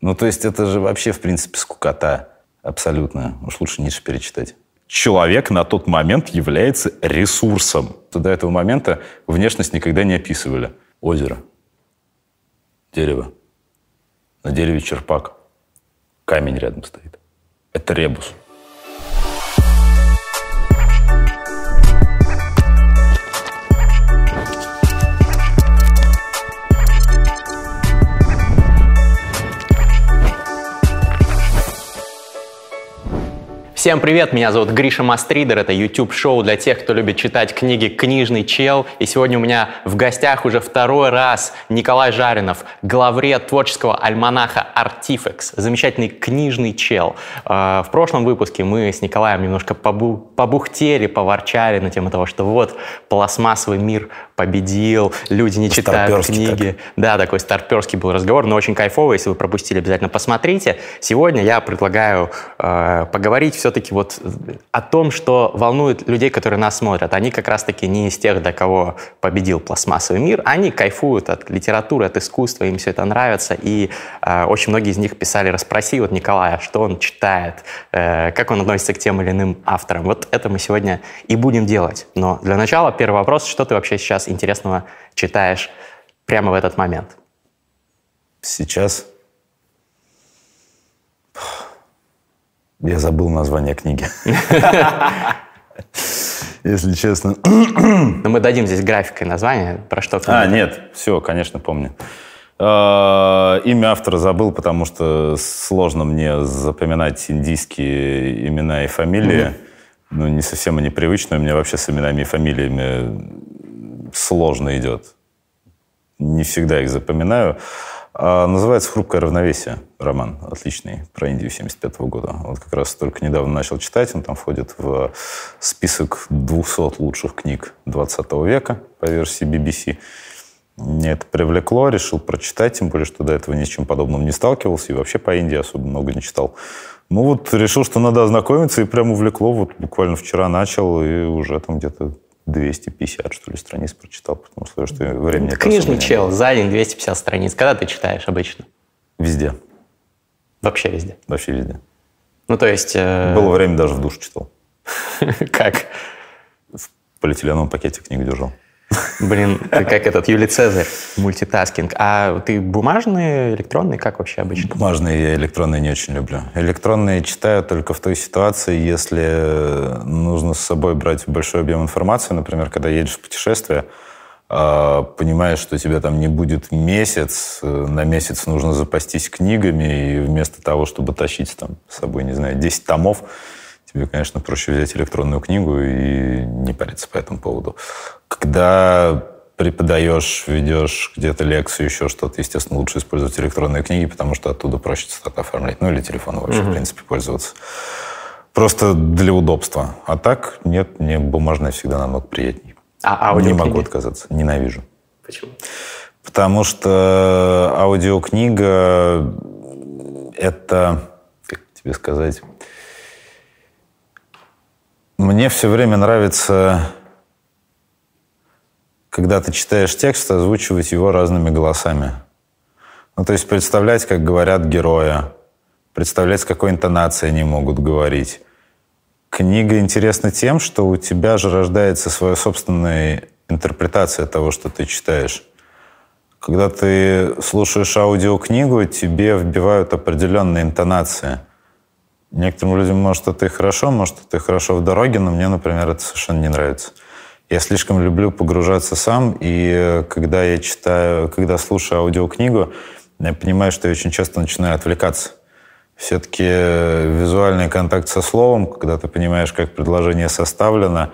Ну, то есть это же вообще, в принципе, скукота абсолютно. Уж лучше Ницше перечитать. Человек на тот момент является ресурсом. До этого момента внешность никогда не описывали. Озеро, дерево, на дереве черпак, камень рядом стоит. Это ребус. Всем привет, меня зовут Гриша Мастридер, это YouTube-шоу для тех, кто любит читать книги «Книжный чел». И сегодня у меня в гостях уже второй раз Николай Жаринов, главред творческого альманаха «Артифекс», замечательный книжный чел. А, в прошлом выпуске мы с Николаем немножко побу побухтели, поворчали на тему того, что вот пластмассовый мир победил, люди не читают книги. Так. Да, такой старперский был разговор, но очень кайфовый, если вы пропустили, обязательно посмотрите. Сегодня я предлагаю э, поговорить все все-таки вот о том, что волнует людей, которые нас смотрят. Они как раз-таки не из тех, для кого победил пластмассовый мир. Они кайфуют от литературы, от искусства, им все это нравится. И э, очень многие из них писали, расспроси вот Николая, что он читает, э, как он относится к тем или иным авторам. Вот это мы сегодня и будем делать. Но для начала первый вопрос, что ты вообще сейчас интересного читаешь прямо в этот момент? Сейчас Я забыл название книги. Если честно. Но мы дадим здесь графикой название, про что книга. А, нет, все, конечно, помню. А, имя автора забыл, потому что сложно мне запоминать индийские имена и фамилии. Ну, не совсем они привычные. У меня вообще с именами и фамилиями сложно идет. Не всегда их запоминаю. А, называется «Хрупкое равновесие» роман отличный про Индию 75 -го года. Вот как раз только недавно начал читать. Он там входит в список 200 лучших книг 20 века по версии BBC. Мне это привлекло, решил прочитать, тем более, что до этого ни с чем подобным не сталкивался и вообще по Индии особо много не читал. Ну вот решил, что надо ознакомиться, и прямо увлекло. Вот буквально вчера начал, и уже там где-то 250, что ли, страниц прочитал, потому что, что времени... Книжный чел, за день 250 страниц. Когда ты читаешь обычно? Везде. Вообще везде? Вообще везде. Ну, то есть... Э... Было время, даже в душ читал. Как? В полиэтиленовом пакете книгу держал. Блин, ты как этот Юлий Цезарь, мультитаскинг. А ты бумажные, электронные, как вообще обычно? Бумажные я электронные не очень люблю. Электронные читаю только в той ситуации, если нужно с собой брать большой объем информации, например, когда едешь в путешествие, понимаешь, что тебя там не будет месяц, на месяц нужно запастись книгами, и вместо того, чтобы тащить там с собой, не знаю, 10 томов, тебе, конечно, проще взять электронную книгу и не париться по этому поводу. Когда преподаешь, ведешь где-то лекцию, еще что-то, естественно, лучше использовать электронные книги, потому что оттуда проще цитаты оформлять. Ну, или телефоном вообще, угу. в принципе, пользоваться. Просто для удобства. А так, нет, мне бумажная всегда намного приятнее. А аудиокниги? Не могу отказаться, ненавижу. Почему? Потому что аудиокнига — это, как тебе сказать, мне все время нравится, когда ты читаешь текст, озвучивать его разными голосами. Ну, то есть представлять, как говорят героя, представлять, с какой интонацией они могут говорить. Книга интересна тем, что у тебя же рождается своя собственная интерпретация того, что ты читаешь. Когда ты слушаешь аудиокнигу, тебе вбивают определенные интонации – Некоторым людям, может, это и хорошо, может, это и хорошо в дороге, но мне, например, это совершенно не нравится. Я слишком люблю погружаться сам, и когда я читаю, когда слушаю аудиокнигу, я понимаю, что я очень часто начинаю отвлекаться. Все-таки визуальный контакт со словом, когда ты понимаешь, как предложение составлено,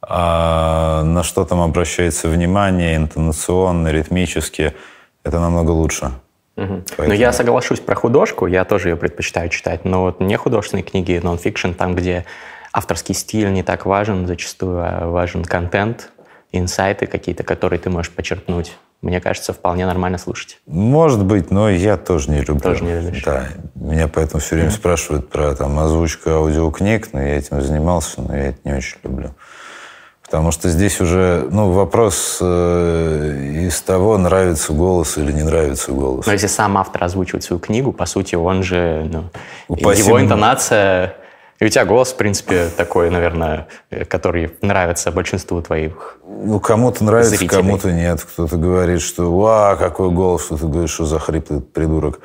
а на что там обращается внимание, интонационно, ритмически, это намного лучше. Угу. Поэтому... Но я соглашусь про художку, я тоже ее предпочитаю читать, но вот не художественные книги, нон-фикшн, там, где авторский стиль не так важен зачастую, а важен контент, инсайты какие-то, которые ты можешь почерпнуть. Мне кажется, вполне нормально слушать. Может быть, но я тоже не люблю. Тоже не любишь. Да. Меня поэтому все время mm-hmm. спрашивают про там, озвучку аудиокниг, но я этим занимался, но я это не очень люблю. Потому что здесь уже ну, вопрос э, из того, нравится голос или не нравится голос. Но если сам автор озвучивает свою книгу, по сути, он же... Ну, его интонация и у тебя голос, в принципе, такой, наверное, который нравится большинству твоих Ну, кому-то нравится, зрителей. кому-то нет. Кто-то говорит, что «Ва, какой голос!» Кто-то говорит, что за хриплый придурок.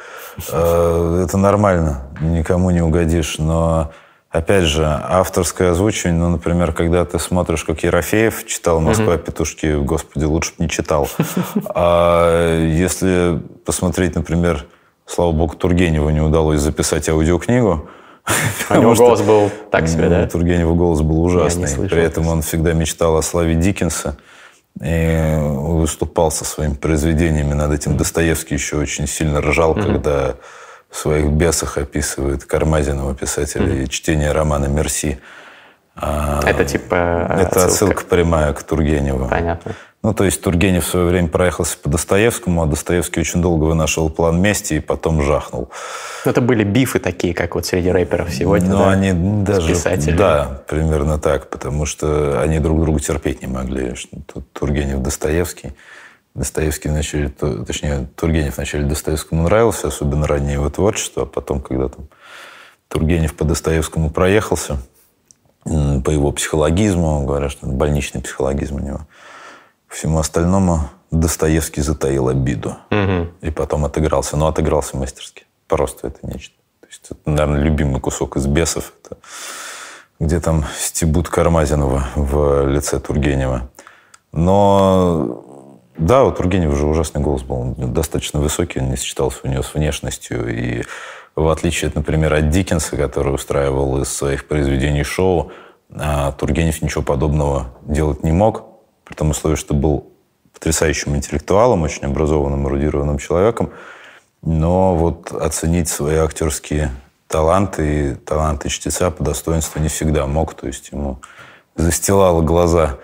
Э, это нормально, никому не угодишь. Но, опять же, авторское озвучивание, ну, например, когда ты смотришь, как Ерофеев читал «Москва, петушки», господи, лучше бы не читал. А если посмотреть, например, слава богу, Тургеневу не удалось записать аудиокнигу, у него голос был так себе, да? У Тургенева голос был ужасный. При этом он всегда мечтал о славе Диккенса и выступал со своими произведениями над этим. Достоевский еще очень сильно ржал, когда в своих бесах описывает Кармазинова писателя и чтение романа «Мерси». А, это типа Это отсылка, отсылка прямая к Тургеневу. Понятно. Ну, то есть Тургенев в свое время проехался по Достоевскому, а Достоевский очень долго вынашивал план мести и потом жахнул. Ну, это были бифы такие, как вот среди рэперов сегодня, Ну, да? они даже... Да, примерно так, потому что они друг друга терпеть не могли. Тут Тургенев, Достоевский. Достоевский вначале, точнее, Тургенев вначале Достоевскому нравился, особенно раннее его творчество, а потом, когда там Тургенев по Достоевскому проехался, по его психологизму, говорят, что больничный психологизм у него – всему остальному Достоевский затаил обиду. Угу. И потом отыгрался. Но отыгрался мастерски. Просто это нечто. То есть это, наверное, любимый кусок из «Бесов». Это где там стебут Кармазинова в лице Тургенева. Но да, у Тургенева уже ужасный голос был. Он достаточно высокий, он не сочетался у него с внешностью. И в отличие, от, например, от Диккенса, который устраивал из своих произведений шоу, а Тургенев ничего подобного делать не мог при том условии, что был потрясающим интеллектуалом, очень образованным, эрудированным человеком, но вот оценить свои актерские таланты и таланты чтеца по достоинству не всегда мог, то есть ему застилала глаза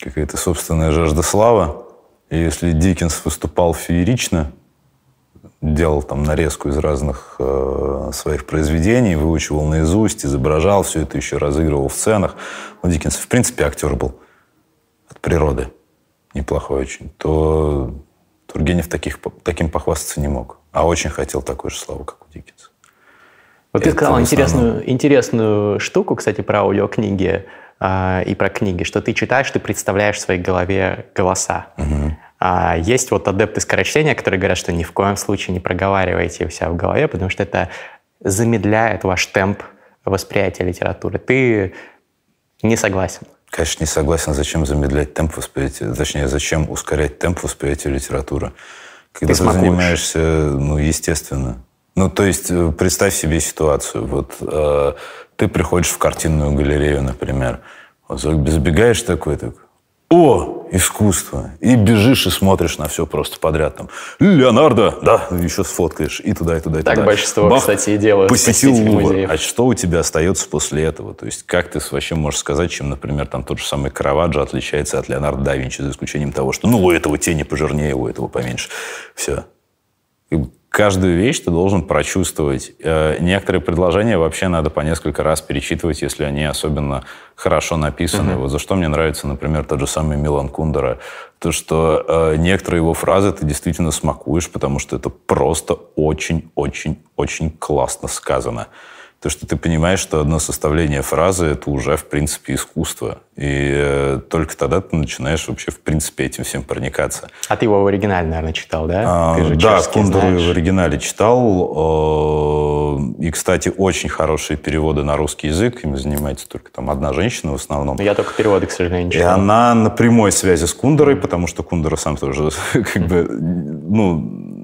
какая-то собственная жажда славы. И если Диккенс выступал феерично, делал там нарезку из разных э, своих произведений, выучивал наизусть, изображал все это, еще разыгрывал в сценах. Ну, Диккенс, в принципе, актер был природы, неплохой очень, то Тургенев таких, таким похвастаться не мог. А очень хотел такой же славы, как у Диккенса. Вот ты сказал интересную, интересную штуку, кстати, про аудиокниги э, и про книги, что ты читаешь, ты представляешь в своей голове голоса. Угу. А есть вот адепты скорочтения, которые говорят, что ни в коем случае не проговаривайте у себя в голове, потому что это замедляет ваш темп восприятия литературы. Ты не согласен? Конечно, не согласен, зачем замедлять темп восприятия, точнее, зачем ускорять темп восприятия литературы. Когда ты, ты занимаешься, ну, естественно. Ну, то есть, э, представь себе ситуацию. Вот э, ты приходишь в картинную галерею, например, вот забегаешь такой, такой, о, искусство. И бежишь и смотришь на все просто подряд. Там, Леонардо, да, еще сфоткаешь. И туда, и туда, и так туда. Так большинство, Бах, кстати, и делают. Посетил Лувр. А что у тебя остается после этого? То есть как ты вообще можешь сказать, чем, например, там тот же самый Караваджо отличается от Леонардо да Винчи, за исключением того, что ну у этого тени пожирнее, у этого поменьше. Все каждую вещь ты должен прочувствовать. Э, некоторые предложения вообще надо по несколько раз перечитывать, если они особенно хорошо написаны. Угу. Вот за что мне нравится, например, тот же самый Милан Кундера. То, что э, некоторые его фразы ты действительно смакуешь, потому что это просто очень-очень-очень классно сказано. То, что ты понимаешь, что одно составление фразы – это уже, в принципе, искусство. И э, только тогда ты начинаешь вообще, в принципе, этим всем проникаться. А ты его в оригинале, наверное, читал, да? А, да, Кундеру в оригинале читал. Э, и, кстати, очень хорошие переводы на русский язык. Им занимается только там одна женщина в основном. Я только переводы, к сожалению, не читал. И она на прямой связи с Кундерой, потому что Кундера сам тоже, как бы, ну,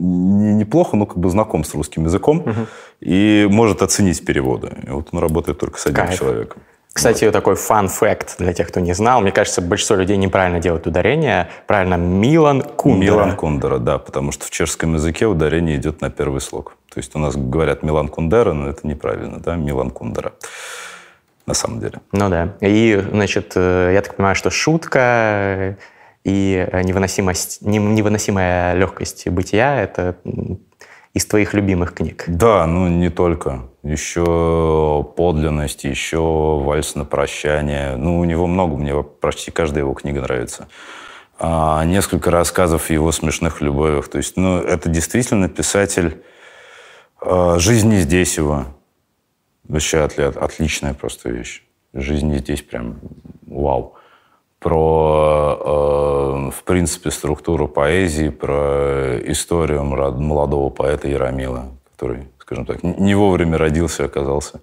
неплохо, но как бы знаком с русским языком угу. и может оценить переводы. И вот он работает только с одним Кайф. человеком. Кстати, вот. такой фан-факт для тех, кто не знал. Мне кажется, большинство людей неправильно делают ударение. Правильно, Милан Кундера. Милан Кундера, да, потому что в чешском языке ударение идет на первый слог. То есть у нас говорят Милан Кундера, но это неправильно, да, Милан Кундера на самом деле. Ну да. И, значит, э, я так понимаю, что шутка и э, невыносимость, невыносимая легкость бытия — это из твоих любимых книг? Да, ну не только. Еще «Подлинность», еще «Вальс на прощание». Ну, у него много, мне почти каждая его книга нравится. А, несколько рассказов о его смешных любовях. То есть, ну, это действительно писатель а, «Жизнь не здесь его». Вообще отличная просто вещь. «Жизнь не здесь» прям вау про, э, в принципе, структуру поэзии, про историю молодого поэта Яромила, который, скажем так, не вовремя родился, оказался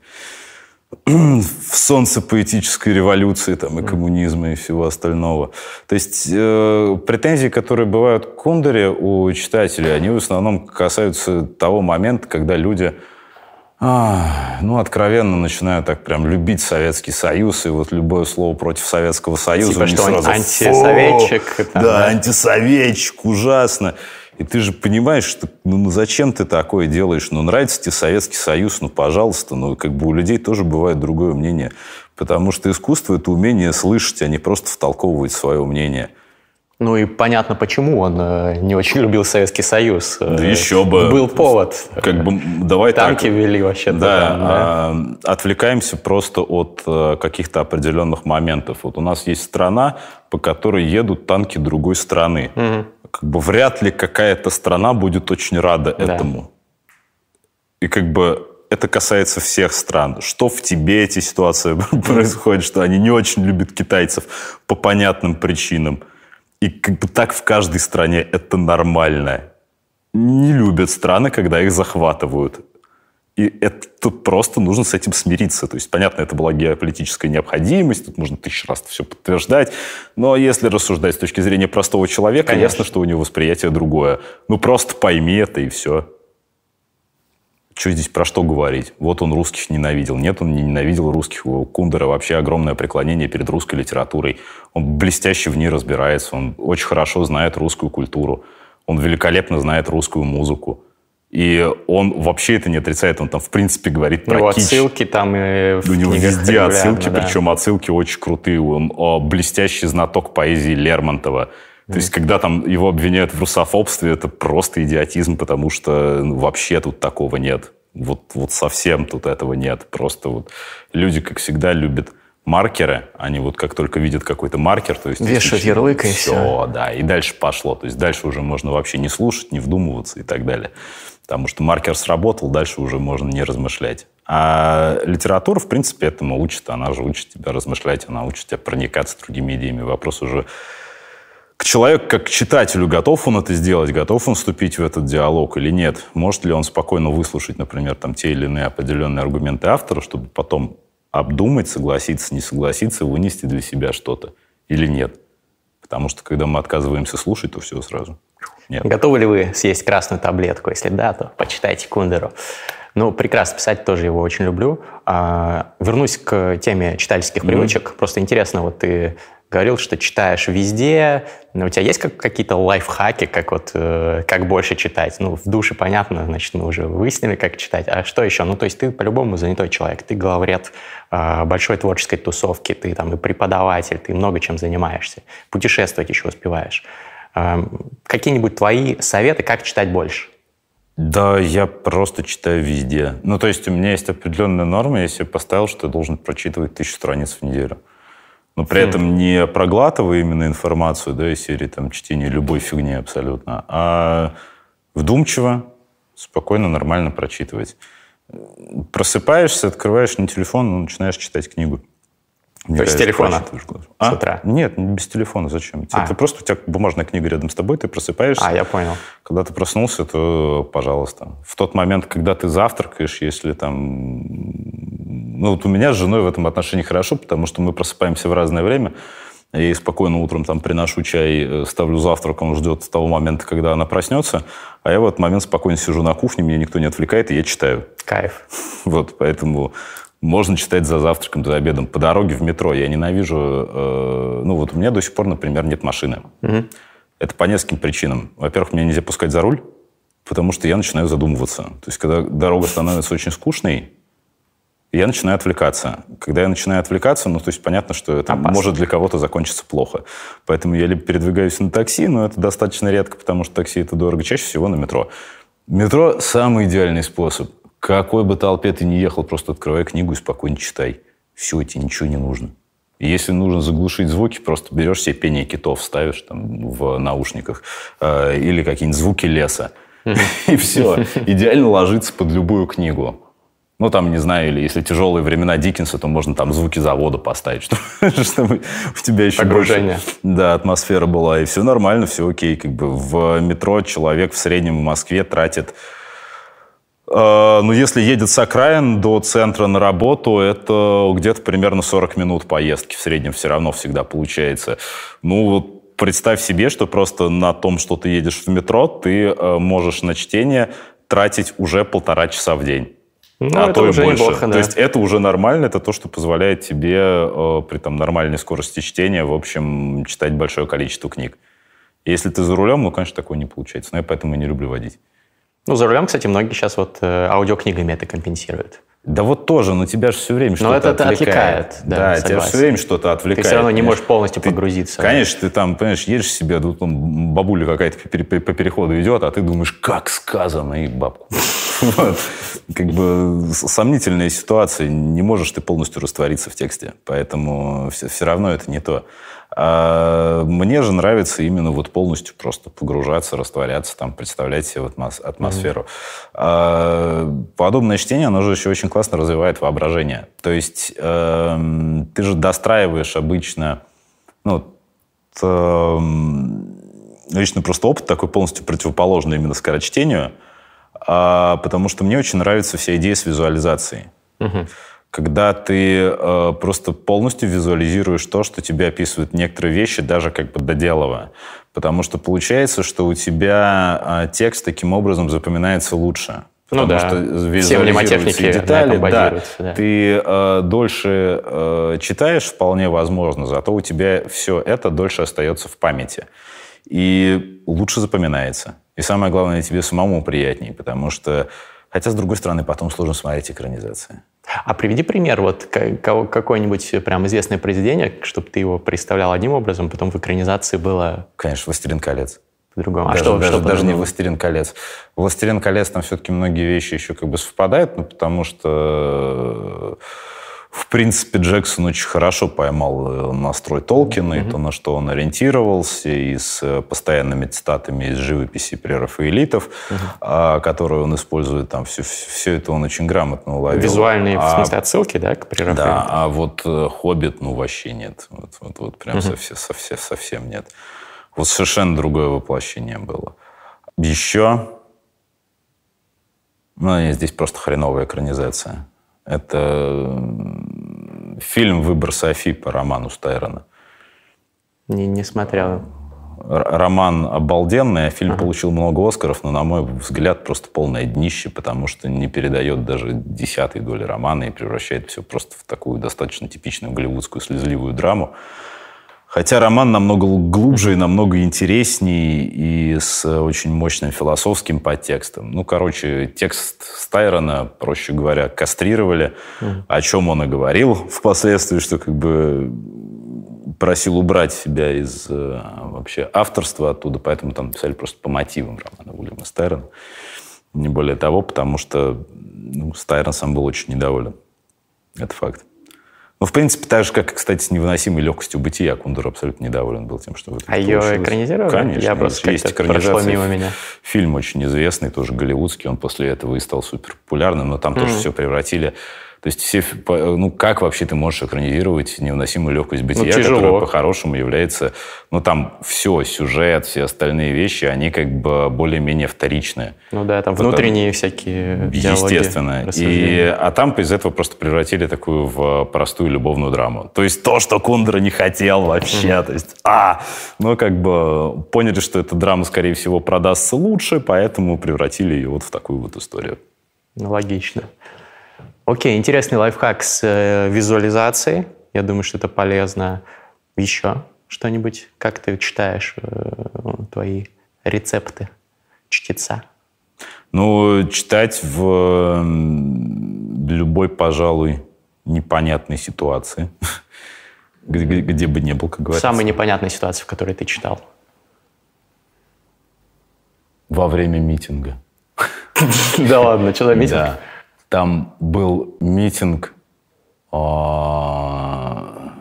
в солнце поэтической революции там, и коммунизма, и всего остального. То есть э, претензии, которые бывают к Кундере у читателей, они в основном касаются того момента, когда люди а, ну, откровенно начинаю так прям любить Советский Союз, и вот любое слово против Советского Союза... Типа, что сразу, антисоветчик. Там, да, да, антисоветчик, ужасно. И ты же понимаешь, что ну, ну зачем ты такое делаешь? Ну, нравится тебе Советский Союз, ну, пожалуйста. Ну, как бы у людей тоже бывает другое мнение. Потому что искусство – это умение слышать, а не просто втолковывать свое мнение. Ну и понятно, почему он э, не очень любил Советский Союз. Да еще бы. Был повод. Как бы, давай Танки так. вели вообще. Да, там, да. А, отвлекаемся просто от а, каких-то определенных моментов. Вот у нас есть страна, по которой едут танки другой страны. Угу. Как бы вряд ли какая-то страна будет очень рада да. этому. И как бы это касается всех стран. Что в Тибете ситуация происходит, что они не очень любят китайцев по понятным причинам. И как бы так в каждой стране это нормально. Не любят страны, когда их захватывают. И это тут просто нужно с этим смириться. То есть, понятно, это была геополитическая необходимость, тут можно тысячу раз все подтверждать. Но если рассуждать с точки зрения простого человека, Конечно. ясно, что у него восприятие другое. Ну, просто пойми это и все. Что здесь про что говорить? Вот он русских ненавидел. Нет, он не ненавидел русских. У Кундера вообще огромное преклонение перед русской литературой. Он блестяще в ней разбирается. Он очень хорошо знает русскую культуру. Он великолепно знает русскую музыку. И он вообще это не отрицает, он там в принципе говорит про ну, кич. отсылки там и в У него везде отсылки, да. причем отсылки очень крутые. Он о, блестящий знаток поэзии Лермонтова. То есть, когда там его обвиняют в русофобстве, это просто идиотизм, потому что ну, вообще тут такого нет. Вот, вот совсем тут этого нет. Просто вот люди, как всегда, любят маркеры. Они вот как только видят какой-то маркер, то есть... Вешают ярлык и все. Все, да. И дальше пошло. То есть дальше уже можно вообще не слушать, не вдумываться и так далее. Потому что маркер сработал, дальше уже можно не размышлять. А литература, в принципе, этому учит. Она же учит тебя размышлять, она учит тебя проникаться другими идеями. Вопрос уже к человеку, как к читателю, готов он это сделать, готов он вступить в этот диалог или нет? Может ли он спокойно выслушать, например, там, те или иные определенные аргументы автора, чтобы потом обдумать, согласиться, не согласиться, вынести для себя что-то или нет? Потому что, когда мы отказываемся слушать, то все сразу. Нет. Готовы ли вы съесть красную таблетку? Если да, то почитайте Кундеру. Ну, прекрасно писать, тоже его очень люблю. А, вернусь к теме читательских mm-hmm. привычек. Просто интересно, вот ты говорил, что читаешь везде. У тебя есть как, какие-то лайфхаки, как вот э, как больше читать? Ну, в душе понятно, значит, мы уже выяснили, как читать. А что еще? Ну, то есть ты по-любому занятой человек, ты главред э, большой творческой тусовки, ты там и преподаватель, ты много чем занимаешься. Путешествовать еще успеваешь. Э, какие-нибудь твои советы, как читать больше? Да, я просто читаю везде. Ну, то есть у меня есть определенная норма, я себе поставил, что я должен прочитывать тысячу страниц в неделю но при хм. этом не проглатывая именно информацию, да, из серии там чтения любой фигни абсолютно, а вдумчиво, спокойно, нормально прочитывать. Просыпаешься, открываешь не телефон, но начинаешь читать книгу. Не То есть телефона? А? С утра? Нет, без телефона. Зачем? А. Ты просто, у тебя бумажная книга рядом с тобой, ты просыпаешься. А, я понял. Когда ты проснулся, то, пожалуйста. В тот момент, когда ты завтракаешь, если там... Ну, вот у меня с женой в этом отношении хорошо, потому что мы просыпаемся в разное время. Я ей спокойно утром там приношу чай, э, ставлю завтрак, он ждет того момента, когда она проснется, а я в этот момент спокойно сижу на кухне, меня никто не отвлекает, и я читаю. Кайф. Вот, поэтому можно читать за завтраком, за обедом, по дороге в метро. Я ненавижу... Э, ну, вот у меня до сих пор, например, нет машины. Угу. Это по нескольким причинам. Во-первых, меня нельзя пускать за руль, потому что я начинаю задумываться. То есть, когда дорога становится очень скучной, я начинаю отвлекаться. Когда я начинаю отвлекаться, ну, то есть понятно, что это Опасно. может для кого-то закончиться плохо. Поэтому я либо передвигаюсь на такси, но это достаточно редко, потому что такси это дорого, чаще всего на метро. Метро – самый идеальный способ. Какой бы толпе ты ни ехал, просто открывай книгу и спокойно читай. Все, тебе ничего не нужно. Если нужно заглушить звуки, просто берешь себе пение китов, ставишь там в наушниках э, или какие-нибудь звуки леса. И все. Идеально ложится под любую книгу. Ну, там, не знаю, или если тяжелые времена Диккенса, то можно там звуки завода поставить, чтобы, чтобы у тебя еще Погружение. больше да, атмосфера была. И все нормально, все окей. Как бы в метро человек в среднем в Москве тратит ну, если едет с окраин до центра на работу, это где-то примерно 40 минут поездки в среднем все равно всегда получается. Ну, вот представь себе, что просто на том, что ты едешь в метро, ты э, можешь на чтение тратить уже полтора часа в день. Ну, а то и больше. неплохо, да. То есть это уже нормально, это то, что позволяет тебе э, при там, нормальной скорости чтения, в общем, читать большое количество книг. Если ты за рулем, ну, конечно, такое не получается. Но я поэтому и не люблю водить. Ну, за рулем, кстати, многие сейчас вот э, аудиокнигами это компенсируют. Да вот тоже, но тебя же все время что-то это отвлекает. отвлекает, да, Да, тебя согласен. все время что-то Ты отвлекает. все равно не понимаешь? можешь полностью Ты- погрузиться. Конечно, ты там, понимаешь, едешь себе, тут там бабуля какая-то по, пере- по переходу идет, а ты думаешь, как сказано, и бабку. Вот. Как бы сомнительная ситуация, не можешь ты полностью раствориться в тексте, поэтому все, равно это не то. А мне же нравится именно вот полностью просто погружаться, растворяться, там, представлять себе атмос- атмосферу. А подобное чтение, оно же еще очень классно развивает воображение. То есть эм, ты же достраиваешь обычно, ну, эм, лично просто опыт такой полностью противоположный именно скорочтению, а, потому что мне очень нравится вся идея с визуализацией. Когда ты э, просто полностью визуализируешь то, что тебе описывают некоторые вещи, даже как бы доделывая. Потому что получается, что у тебя э, текст таким образом запоминается лучше. Ну Потому да. что визуализируются детали, да. да. Ты э, дольше э, читаешь, вполне возможно, зато у тебя все это дольше остается в памяти. И лучше запоминается. И самое главное, тебе самому приятнее, потому что... Хотя, с другой стороны, потом сложно смотреть экранизации. А приведи пример, вот какое-нибудь прям известное произведение, чтобы ты его представлял одним образом, потом в экранизации было Конечно, «Властелин колец». по-другому. А даже, что, даже, что даже не? «Властелин колец». «Властелин колец» там все-таки многие вещи еще как бы совпадают, ну, потому что, э, в принципе, Джексон очень хорошо поймал э, настрой Толкина, и то, на что он ориентировался, и с э, постоянными цитатами из живописи прерафаэлитов, а, которые он использует там, все, все это он очень грамотно уловил. Визуальные, в А смысле, отсылки, да, к прерафаэлиту? да, а вот э, «Хоббит», ну, вообще нет. Вот, вот, вот прям совсем, совсем, совсем нет. Вот совершенно другое воплощение было. Еще... Ну, здесь просто хреновая экранизация. Это фильм «Выбор Софи» по роману Стайрона. Не, не смотрел. Р- роман обалденный, а фильм получил много Оскаров, но, на мой взгляд, просто полное днище, потому что не передает даже десятой доли романа и превращает все просто в такую достаточно типичную голливудскую слезливую драму. Хотя роман намного глубже и намного интереснее и с очень мощным философским подтекстом. Ну, короче, текст Стайрона, проще говоря, кастрировали, о чем он и говорил впоследствии, что как бы просил убрать себя из э, вообще авторства оттуда, поэтому там писали просто по мотивам романа Уильяма Стайрона. Не более того, потому что ну, Стайрон сам был очень недоволен. Это факт. Ну, в принципе, так же, как, кстати, с невыносимой легкостью бытия, Кундер абсолютно недоволен был тем, что А ее получилось. экранизировали? Конечно. Я просто есть как-то прошло экранизация. мимо меня. Фильм очень известный, тоже голливудский, он после этого и стал супер популярным, но там тоже все превратили... То есть все, по- ну как вообще ты можешь экранизировать невыносимую легкость бытия, тяжело. которая по-хорошему является, ну там все, сюжет, все остальные вещи, они как бы более-менее вторичные. Ну да, там Потому- внутренние всякие диалоги, Естественно. И, а там из этого просто превратили такую в простую любовную драму. То есть то, что Кундра не хотел вообще. То есть, а, ну как бы поняли, что эта драма, скорее всего, продастся лучше, поэтому превратили ее вот в такую вот историю. Ну, логично. Окей, интересный лайфхак с э, визуализацией. Я думаю, что это полезно. Еще что-нибудь? Как ты читаешь э, твои рецепты чтеца? Ну, читать в любой, пожалуй, непонятной ситуации, где, бы не был, как говорится. самой непонятной ситуации, в которой ты читал. Во время митинга. Да ладно, что за митинг? Да. Там был митинг, а,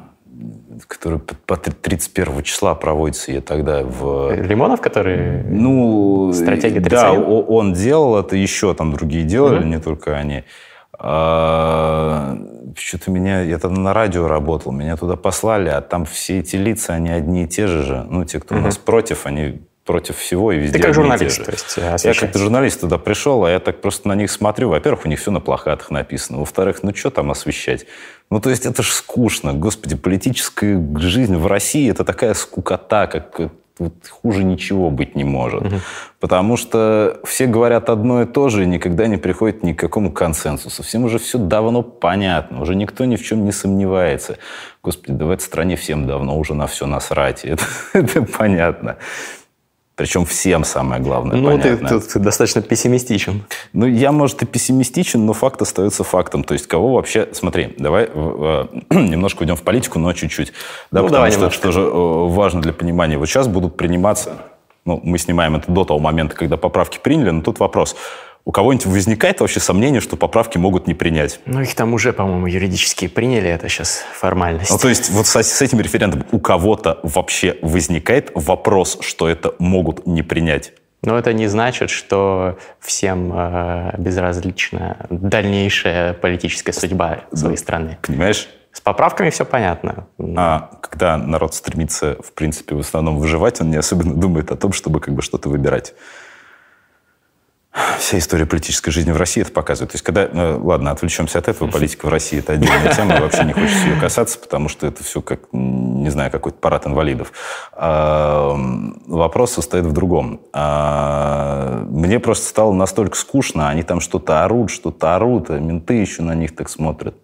который по 31 числа проводится, я тогда в... Лимонов, который... Ну, Стратегия да, 31? о- он делал это, еще там другие делали, не только они. А, Что-то меня, я тогда на радио работал, меня туда послали, а там все эти лица, они одни и те же же. Ну, те, кто у нас против, они против всего и везде Ты как журналист, то есть, Я освещаешь. как журналист туда пришел, а я так просто на них смотрю. Во-первых, у них все на плакатах написано. Во-вторых, ну что там освещать? Ну, то есть это ж скучно. Господи, политическая жизнь в России – это такая скукота, как э, вот хуже ничего быть не может. Потому что все говорят одно и то же, и никогда не приходит ни к какому консенсусу. Всем уже все давно понятно, уже никто ни в чем не сомневается. Господи, да в этой стране всем давно уже на все насрать. Это, это понятно. Причем всем самое главное Ну, ты понятно. тут достаточно пессимистичен. Ну, я, может, и пессимистичен, но факт остается фактом. То есть, кого вообще... Смотри, давай э, э, немножко уйдем в политику, но чуть-чуть. Да, Ну, потому давай что немножко. это тоже э, важно для понимания. Вот сейчас будут приниматься... Ну, мы снимаем это до того момента, когда поправки приняли, но тут вопрос. У кого-нибудь возникает вообще сомнение, что поправки могут не принять? Ну, их там уже, по-моему, юридически приняли, это сейчас формальность. Ну, то есть вот с, с этим референдумом у кого-то вообще возникает вопрос, что это могут не принять? Но это не значит, что всем э, безразлична дальнейшая политическая судьба своей страны. Понимаешь? С поправками все понятно. А когда народ стремится, в принципе, в основном выживать, он не особенно думает о том, чтобы как бы что-то выбирать. Вся история политической жизни в России это показывает. То есть, когда, э, ладно, отвлечемся от этого, политика в России это отдельная тема, вообще не хочется ее касаться, потому что это все как, не знаю, какой-то парад инвалидов. А, вопрос состоит в другом. А, мне просто стало настолько скучно, они там что-то орут, что-то орут, а менты еще на них так смотрят.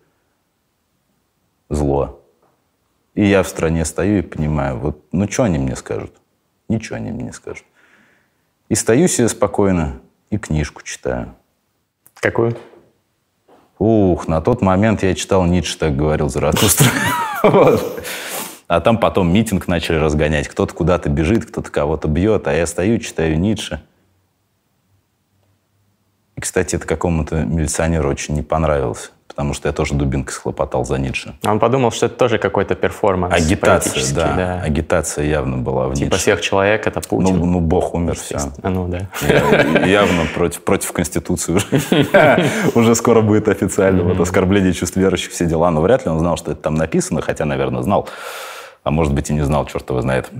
Зло. И я в стране стою и понимаю, вот, ну что они мне скажут? Ничего они мне не скажут. И стою себе спокойно и книжку читаю. Какую? Ух, на тот момент я читал Ницше, так говорил Заратустра. А там потом митинг начали разгонять. Кто-то куда-то бежит, кто-то кого-то бьет, а я стою, читаю Ницше. И, кстати, это какому-то милиционеру очень не понравилось, потому что я тоже дубинкой схлопотал за Ницше. Он подумал, что это тоже какой-то перформанс Агитация, политический, да. Агитация явно была в Типа Ницше. сверхчеловек — это Ну, Путин. ну, бог умер, все. А, ну да. Явно против, против Конституции уже. Уже скоро будет официально. Вот оскорбление чувств верующих, все дела. Но вряд ли он знал, что это там написано, хотя, наверное, знал. А может быть и не знал, черт его знает.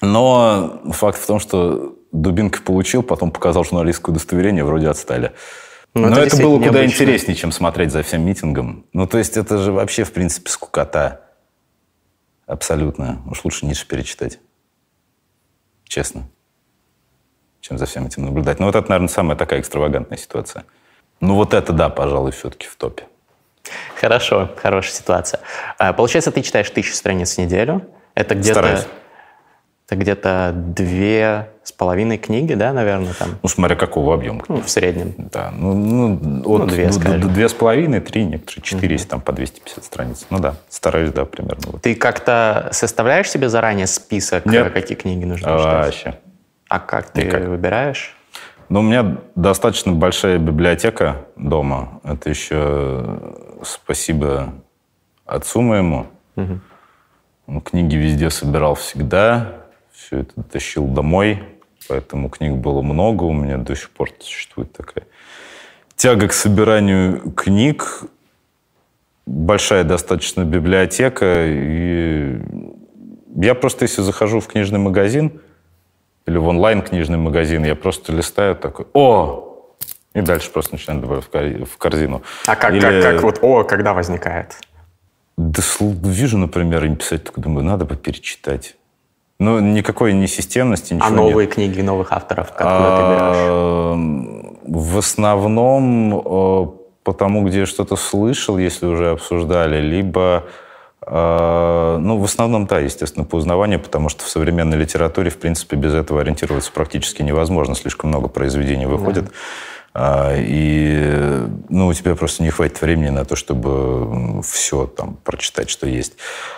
Но факт в том, что Дубинка получил, потом показал журналистское удостоверение, вроде отстали. Ну, Но это это, было куда необычно. интереснее, чем смотреть за всем митингом. Ну, то есть это же вообще, в принципе, скукота. Абсолютно. Уж лучше Ницше перечитать. Честно. Чем за всем этим наблюдать. Ну, вот это, наверное, самая такая экстравагантная ситуация. Ну, вот это, да, пожалуй, все-таки в топе. Хорошо, хорошая ситуация. А, Получается, ты читаешь тысячу страниц в неделю. Это где-то... Стараюсь. Это где-то две с половиной книги, да, наверное, там, Ну, смотря какого объема. ну, в среднем. Да, ну, ну, от две, д- д- скажем. две с половиной, три, некоторые четыре, если там по 250 страниц. Ну да, стараюсь, да, примерно. Вот. Ты как-то составляешь себе заранее список, Нет. э, какие книги нужно А, читать? Вообще. А как ты Никак. выбираешь? Ну, у меня достаточно большая библиотека дома. Это еще спасибо отцу моему. Он книги везде собирал всегда. Все это тащил домой. Поэтому книг было много. У меня до сих пор существует такая тяга к собиранию книг. Большая достаточно библиотека. И я просто, если захожу в книжный магазин, или в онлайн-книжный магазин, я просто листаю такой, о! И дальше просто начинаю добавлять в кор- в корзину. А как, Или- как, как вот «О», когда возникает? Да вижу, например, им писать, такой думаю, надо бы перечитать. Ну, никакой не системности, ничего А нет. новые книги новых авторов, откуда ты берешь? А, В основном э, потому, где я что-то слышал, если уже обсуждали, либо, э, ну, в основном, да, естественно, по узнаванию, потому что в современной литературе, в принципе, без этого ориентироваться практически невозможно. Слишком много произведений выходит. А, И ну, у тебя просто не хватит времени на то, чтобы все там прочитать, что есть.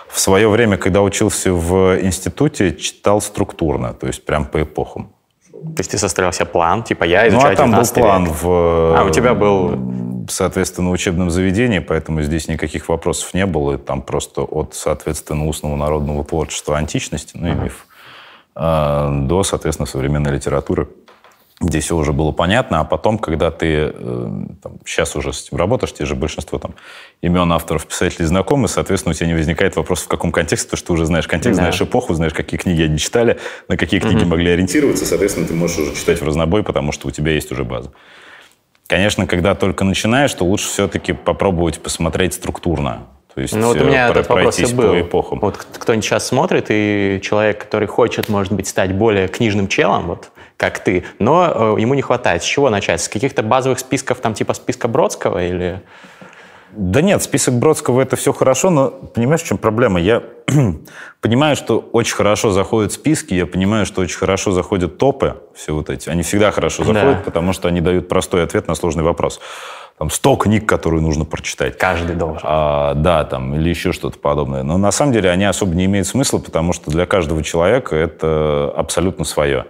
В свое время, когда учился в институте, читал структурно, то есть прям по эпохам. То есть ты составлял себе план, типа я изучаю Ну, а там был план век. в... А, у тебя был... Соответственно, учебном заведении, поэтому здесь никаких вопросов не было. Там просто от, соответственно, устного народного творчества античности, ну и миф, а, до, соответственно, современной литературы где все уже было понятно, а потом, когда ты э, там, сейчас уже с этим работаешь, тебе же большинство там имен авторов, писателей знакомы, соответственно, у тебя не возникает вопрос, в каком контексте, потому что ты уже знаешь контекст, да. знаешь эпоху, знаешь, какие книги они читали, на какие книги угу. могли ориентироваться, соответственно, ты можешь уже читать в разнобой, потому что у тебя есть уже база. Конечно, когда только начинаешь, то лучше все-таки попробовать посмотреть структурно. То есть ну, вот у меня этот вопрос и был. По эпохам. Вот кто-нибудь сейчас смотрит, и человек, который хочет, может быть, стать более книжным челом, вот как ты, но э, ему не хватает. С чего начать? С каких-то базовых списков, там типа списка Бродского или... Да нет, список Бродского это все хорошо, но понимаешь, в чем проблема? Я понимаю, что очень хорошо заходят списки, я понимаю, что очень хорошо заходят топы, все вот эти. Они всегда хорошо заходят, да. потому что они дают простой ответ на сложный вопрос. Там 100 книг, которые нужно прочитать. Каждый должен. А, да, там, или еще что-то подобное. Но на самом деле они особо не имеют смысла, потому что для каждого человека это абсолютно свое.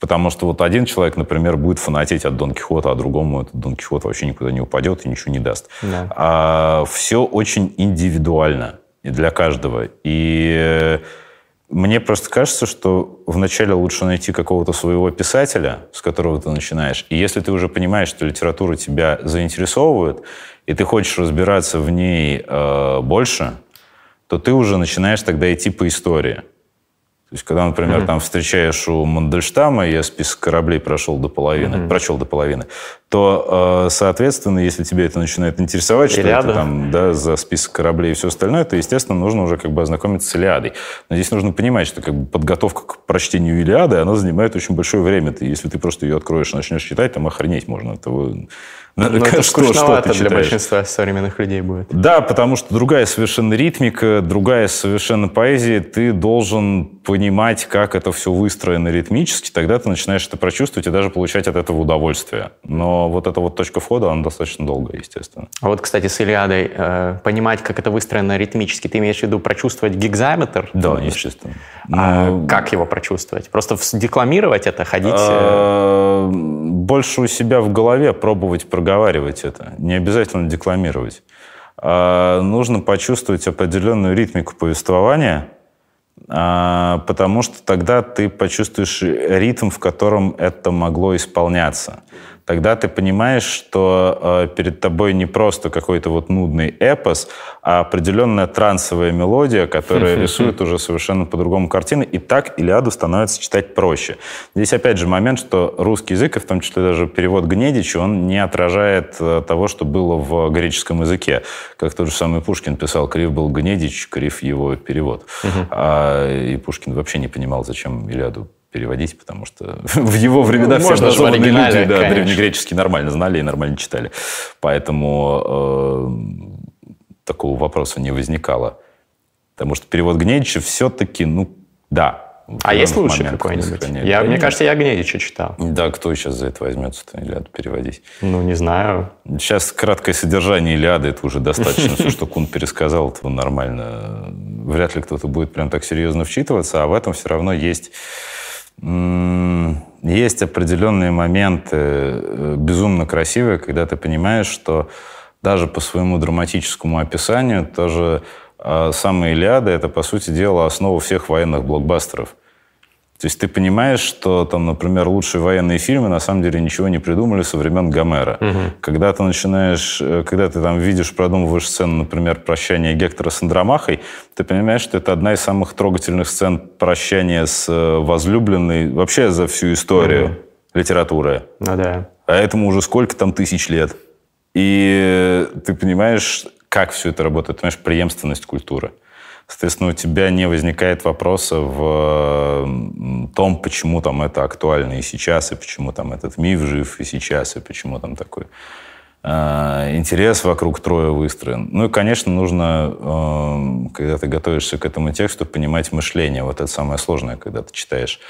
Потому что вот один человек, например, будет фанатеть от Дон Кихота, а другому этот Дон Кихот вообще никуда не упадет и ничего не даст. Да. А, все очень индивидуально и для каждого. И мне просто кажется, что вначале лучше найти какого-то своего писателя, с которого ты начинаешь. И если ты уже понимаешь, что литература тебя заинтересовывает, и ты хочешь разбираться в ней э, больше, то ты уже начинаешь тогда идти по истории. То есть, когда, например, mm-hmm. там встречаешь у Мандельштама, я список кораблей прошел до половины, mm-hmm. прочел до половины, то, э, соответственно, если тебе это начинает интересовать, что Илиада. это там, да, за список кораблей и все остальное, то, естественно, нужно уже как бы ознакомиться с Илиадой. Но здесь нужно понимать, что как бы подготовка к прочтению Илиады, она занимает очень большое время. Ты, если ты просто ее откроешь и начнешь читать, там охренеть можно. Это ну, это скучновато для большинства современных людей будет. Да, потому что другая совершенно ритмика, другая совершенно поэзия. Ты должен понимать, как это все выстроено ритмически, тогда ты начинаешь это прочувствовать и даже получать от этого удовольствие. Но вот эта вот точка входа, она достаточно долгая, естественно. А вот, кстати, с Илиадой, э, понимать, как это выстроено ритмически, ты имеешь в виду прочувствовать гигзаметр? Да, естественно. А Но... как его прочувствовать? Просто декламировать это, ходить? Э? Э, больше у себя в голове пробовать проговаривать это, не обязательно декламировать. А нужно почувствовать определенную ритмику повествования, а, потому что тогда ты почувствуешь ритм, в котором это могло исполняться тогда ты понимаешь, что э, перед тобой не просто какой-то вот нудный эпос, а определенная трансовая мелодия, которая рисует уже совершенно по-другому картины, и так Илиаду становится читать проще. Здесь опять же момент, что русский язык, и в том числе даже перевод Гнедича, он не отражает э, того, что было в греческом языке. Как тот же самый Пушкин писал, крив был Гнедич, крив его перевод. А, и Пушкин вообще не понимал, зачем Илиаду переводить, потому что в его времена ну, все образованные люди да, древнегреческий нормально знали и нормально читали. Поэтому э, такого вопроса не возникало. Потому что перевод Гнедича все-таки, ну, да. А есть лучше какой-нибудь? Я, мне кажется, я Гнедича читал. Да, кто сейчас за это возьмется-то Илиаду переводить? Ну, не знаю. Сейчас краткое содержание Илиады, это уже достаточно. Все, что Кун пересказал, это нормально. Вряд ли кто-то будет прям так серьезно вчитываться, а в этом все равно есть есть определенные моменты э, безумно красивые, когда ты понимаешь, что даже по своему драматическому описанию тоже э, самая Илиада — это, по сути дела, основа всех военных блокбастеров. То есть ты понимаешь, что там, например, лучшие военные фильмы на самом деле ничего не придумали со времен Гомера. Угу. Когда ты начинаешь, э, когда ты там видишь, продумываешь сцену, например, прощания Гектора с Андромахой, ты понимаешь, что это одна из самых трогательных сцен прощания с э, возлюбленной вообще за всю историю угу. литературы. Ну да. А этому уже сколько там тысяч лет. И ты понимаешь, как все это работает, ты понимаешь преемственность культуры. Соответственно, у тебя не возникает вопроса в том, почему там это актуально и сейчас, и почему там этот миф жив и сейчас, и почему там такой э, интерес вокруг Троя выстроен. Ну и, конечно, нужно, э, когда ты готовишься к этому тексту, понимать мышление. Вот это самое сложное, когда ты читаешь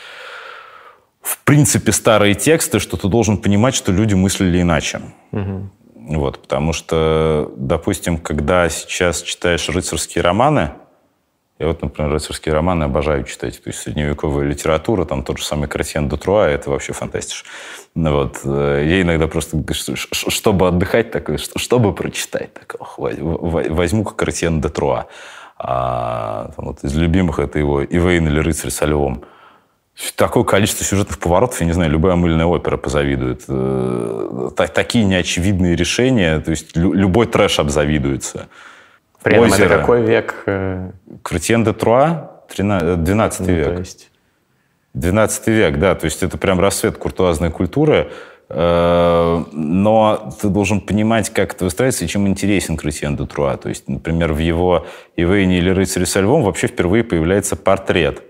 в принципе старые тексты, что ты должен понимать, что люди мыслили иначе. Угу. Вот, потому что, допустим, когда сейчас читаешь рыцарские романы, Я вот, например, рыцарские романы обожаю читать. То есть средневековая литература, там тот же самый Кратьен де Труа, это вообще фантастиш. Ну, вот. Э, я иногда просто, чтобы отдыхать, такой, чтобы прочитать, так, ох, возьму-ка де Труа. А, там, вот, из любимых это его «Ивейн» или «Рыцарь со львом». Такое количество сюжетных поворотов, я не знаю, любая мыльная опера позавидует. Э, такие неочевидные решения, то есть любой трэш обзавидуется. При этом Озеро. это какой век? Э? Кретьен де Труа, 12 ну, век. То есть... 12 век, да, то есть это прям рассвет куртуазной культуры. Э, но ты должен понимать, как это выстраивается и чем интересен Кретьен де Труа. То есть, например, в его «Ивейне» или «Рыцаре со львом» вообще впервые появляется портрет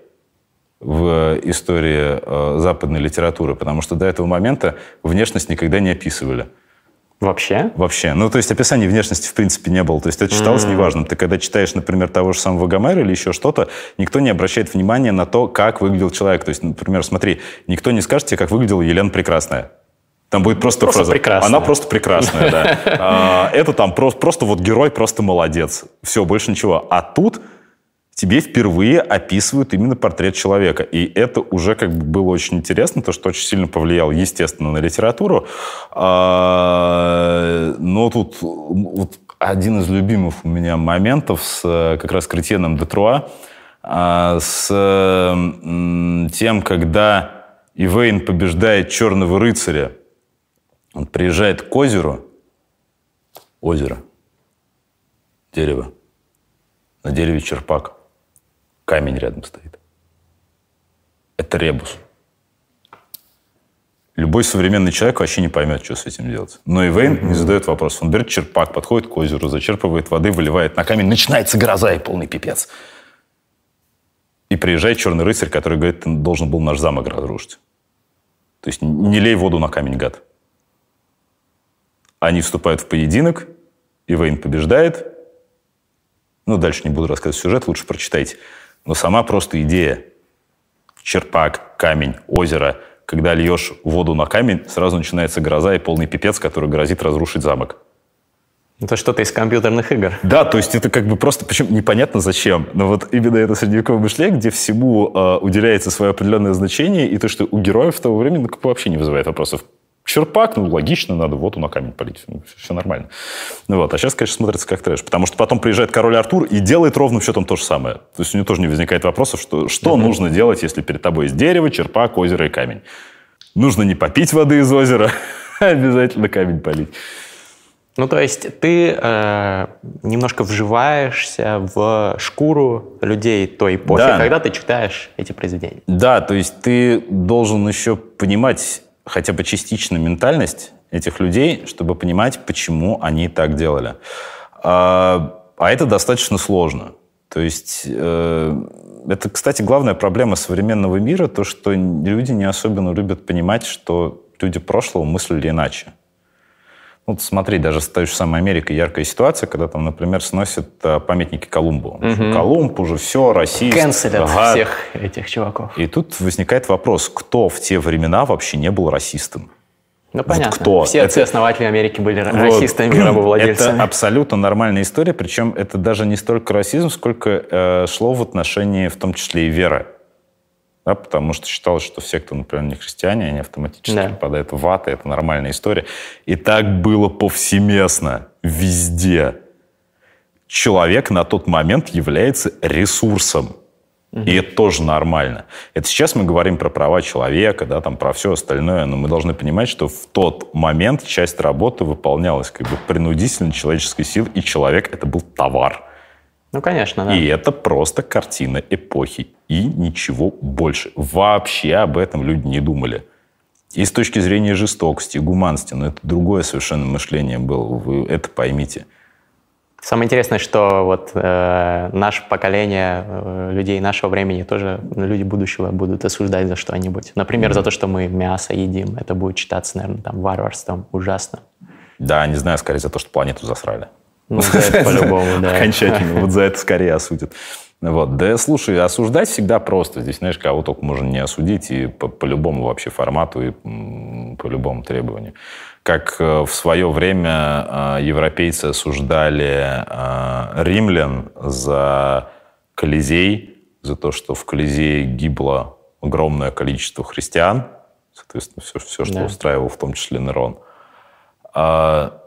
в истории э, западной литературы, потому что до этого момента внешность никогда не описывали. Вообще? Вообще. Ну, то есть описания внешности в принципе не было. То есть это читалось mm-hmm. неважно. Ты когда читаешь, например, того же самого Гомера или еще что-то, никто не обращает внимания на то, как выглядел человек. То есть, например, смотри, никто не скажет тебе, как выглядела Елена Прекрасная. Там будет просто, просто фраза. Прекрасная. Она просто прекрасная, да. А, это там просто вот герой просто молодец. Все, больше ничего. А тут тебе впервые описывают именно портрет человека. И это уже как бы было очень интересно, то, что очень сильно повлияло, естественно, на литературу. А, но тут вот один из любимых у меня моментов с как раз Кретьеном де Труа, а, с тем, когда Ивейн побеждает черного рыцаря. Он приезжает к озеру. Озеро. Дерево. На дереве черпак камень рядом стоит. Это ребус. Любой современный человек вообще не поймет, что с этим делать. Но Ивейн mm-hmm. не задает вопрос. Он берет черпак, подходит к озеру, зачерпывает воды, выливает на камень. Начинается гроза и полный пипец. И приезжает черный рыцарь, который говорит, ты должен был наш замок разрушить. То есть не лей воду на камень, гад. Они вступают в поединок, Ивейн побеждает. Ну, дальше не буду рассказывать сюжет, лучше прочитайте. Но сама просто идея. Черпак, камень, озеро. Когда льешь воду на камень, сразу начинается гроза и полный пипец, который грозит разрушить замок. Это что-то из компьютерных игр. Да, то есть это как бы просто, причем непонятно зачем, но вот именно это средневековое мышление, где всему э, уделяется свое определенное значение, и то, что у героев того времени ну, вообще не вызывает вопросов. Черпак, ну, логично, надо воду на камень полить. Ну, все нормально. Ну, вот. А сейчас, конечно, смотрится как трэш. Потому что потом приезжает король Артур и делает ровным счетом то же самое. То есть у него тоже не возникает вопросов, что, что mm-hmm. нужно делать, если перед тобой есть дерево, черпак, озеро и камень. Нужно не попить воды из озера, а обязательно камень полить. Ну, то есть ты э, немножко вживаешься в шкуру людей той эпохи, да. когда ты читаешь эти произведения. Да, то есть ты должен еще понимать хотя бы частично ментальность этих людей, чтобы понимать, почему они так делали. А, а это достаточно сложно. То есть э, это, кстати, главная проблема современного мира, то, что люди не особенно любят понимать, что люди прошлого мыслили иначе. Вот смотри, даже с той же самой Америкой яркая ситуация, когда там, например, сносят а, памятники Колумбу. Угу. Колумб уже все, расист. Канцелят ага. всех этих чуваков. И тут возникает вопрос, кто в те времена вообще не был расистом? Ну, понятно. Вот кто? Все отцы-основатели Америки были вот. расистами, рабовладельцами. Это абсолютно нормальная история, причем это даже не столько расизм, сколько э, шло в отношении, в том числе и веры да, потому что считалось, что все, кто, например, не христиане, они автоматически да. попадают в ад, и это нормальная история. И так было повсеместно, везде. Человек на тот момент является ресурсом. Угу. И это тоже нормально. Это сейчас мы говорим про права человека, да, там, про все остальное, но мы должны понимать, что в тот момент часть работы выполнялась как бы принудительно человеческой силой, и человек это был товар. Ну, конечно, да. И это просто картина эпохи. И ничего больше. Вообще об этом люди не думали. И с точки зрения жестокости, гуманности, но это другое совершенно мышление было. Вы это поймите. Самое интересное, что вот э, наше поколение э, людей нашего времени тоже ну, люди будущего будут осуждать за что-нибудь. Например, mm-hmm. за то, что мы мясо едим. Это будет считаться, наверное, там варварством ужасно. Да, не знаю, скорее за то, что планету засрали. Ну, за это по-любому, да. Окончательно. Вот за это скорее осудят. Вот. Да, слушай, осуждать всегда просто. Здесь, знаешь, кого только можно не осудить, и по, по любому вообще формату, и по любому требованию. Как э, в свое время э, европейцы осуждали э, римлян за Колизей, за то, что в Колизее гибло огромное количество христиан, соответственно, все, все что да. устраивал, в том числе Нерон. А,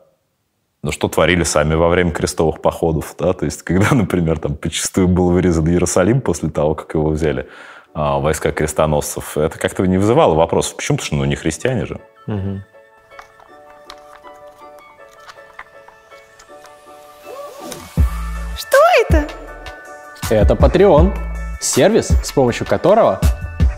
ну, что творили сами во время крестовых походов, да, то есть, когда, например, там почастую был вырезан Иерусалим после того, как его взяли а, войска крестоносцев, это как-то не вызывало вопросов. Почему? Потому что, ну, не христиане же. Угу. Что это? Это Patreon, сервис, с помощью которого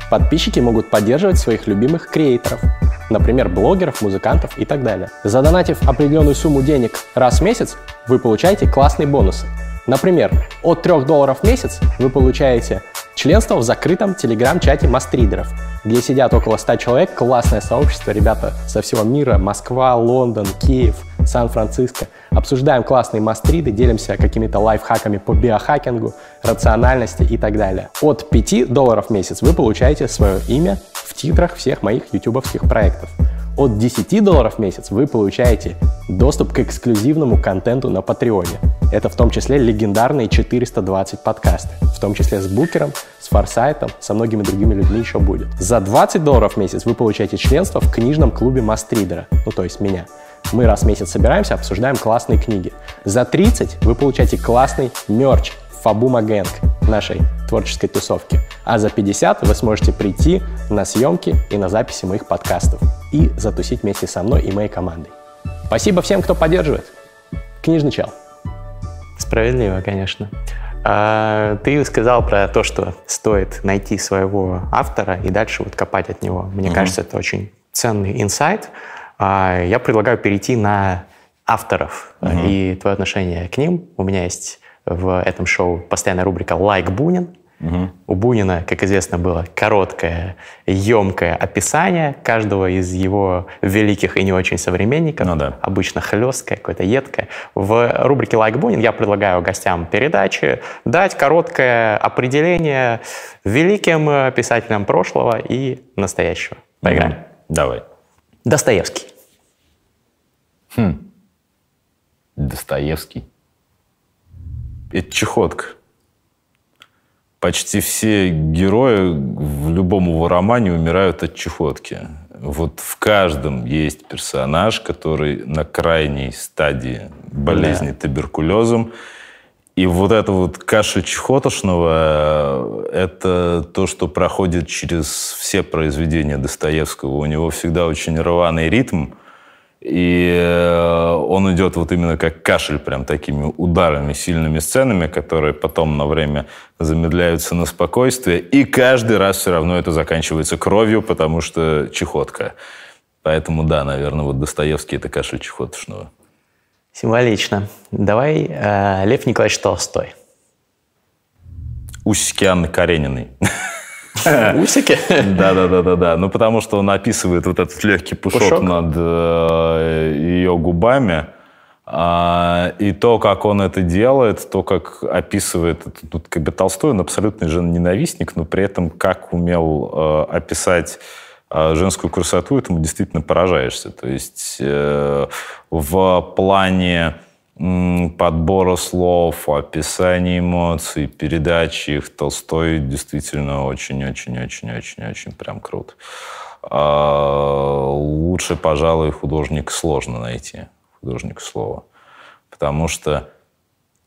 подписчики могут поддерживать своих любимых креаторов, например, блогеров, музыкантов и так далее. Задонатив определенную сумму денег раз в месяц, вы получаете классные бонусы. Например, от 3 долларов в месяц вы получаете членство в закрытом телеграм-чате мастридеров, где сидят около 100 человек, классное сообщество, ребята со всего мира, Москва, Лондон, Киев, Сан-Франциско. Обсуждаем классные мастриды, делимся какими-то лайфхаками по биохакингу, рациональности и так далее. От 5 долларов в месяц вы получаете свое имя в титрах всех моих ютубовских проектов. От 10 долларов в месяц вы получаете доступ к эксклюзивному контенту на Патреоне. Это в том числе легендарные 420 подкасты, в том числе с Букером, с Форсайтом, со многими другими людьми еще будет. За 20 долларов в месяц вы получаете членство в книжном клубе Мастридера, ну то есть меня. Мы раз в месяц собираемся, обсуждаем классные книги. За 30 вы получаете классный мерч Фабума Гэнг нашей творческой тусовки. А за 50 вы сможете прийти на съемки и на записи моих подкастов и затусить вместе со мной и моей командой. Спасибо всем, кто поддерживает. Книжный чел. Справедливо, конечно. А, ты сказал про то, что стоит найти своего автора и дальше вот копать от него. Мне mm-hmm. кажется, это очень ценный инсайт. А, я предлагаю перейти на авторов mm-hmm. и твое отношение к ним. У меня есть в этом шоу постоянная рубрика «Like Бунин». Угу. У Бунина, как известно, было короткое, емкое описание каждого из его великих и не очень современников. Ну, да. Обычно хлесткое, какое-то едкое. В рубрике «Like Бунин» я предлагаю гостям передачи дать короткое определение великим писателям прошлого и настоящего. Поиграем? Угу. Давай. Достоевский. Хм. Достоевский. Это чехотка. Почти все герои в любом его романе умирают от чехотки. Вот в каждом есть персонаж, который на крайней стадии болезни да. туберкулезом. И вот это вот кашель чехотошного – это то, что проходит через все произведения Достоевского. У него всегда очень рваный ритм – и э, он идет вот именно как кашель, прям такими ударами, сильными сценами, которые потом на время замедляются на спокойствие. И каждый раз все равно это заканчивается кровью, потому что чехотка. Поэтому да, наверное, вот Достоевский – это кашель чехотошного. Символично. Давай э, Лев Николаевич Толстой. Усики Анны Карениной. Усики? Да, да, да, да, да. Ну, потому что он описывает вот этот легкий пушок, пушок? над э, ее губами. А, и то, как он это делает, то, как описывает, тут как бы Толстой, он абсолютный женоненавистник, но при этом как умел э, описать женскую красоту, этому действительно поражаешься. То есть э, в плане подбора слов, описания эмоций, передачи их Толстой действительно очень-очень-очень-очень-очень прям крут. А лучше, пожалуй, художник сложно найти, художник слова. Потому что,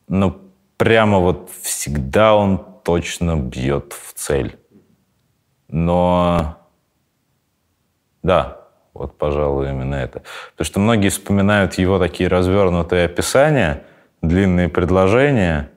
ну, прямо вот всегда он точно бьет в цель. Но, да, вот, пожалуй, именно это. Потому что многие вспоминают его такие развернутые описания, длинные предложения,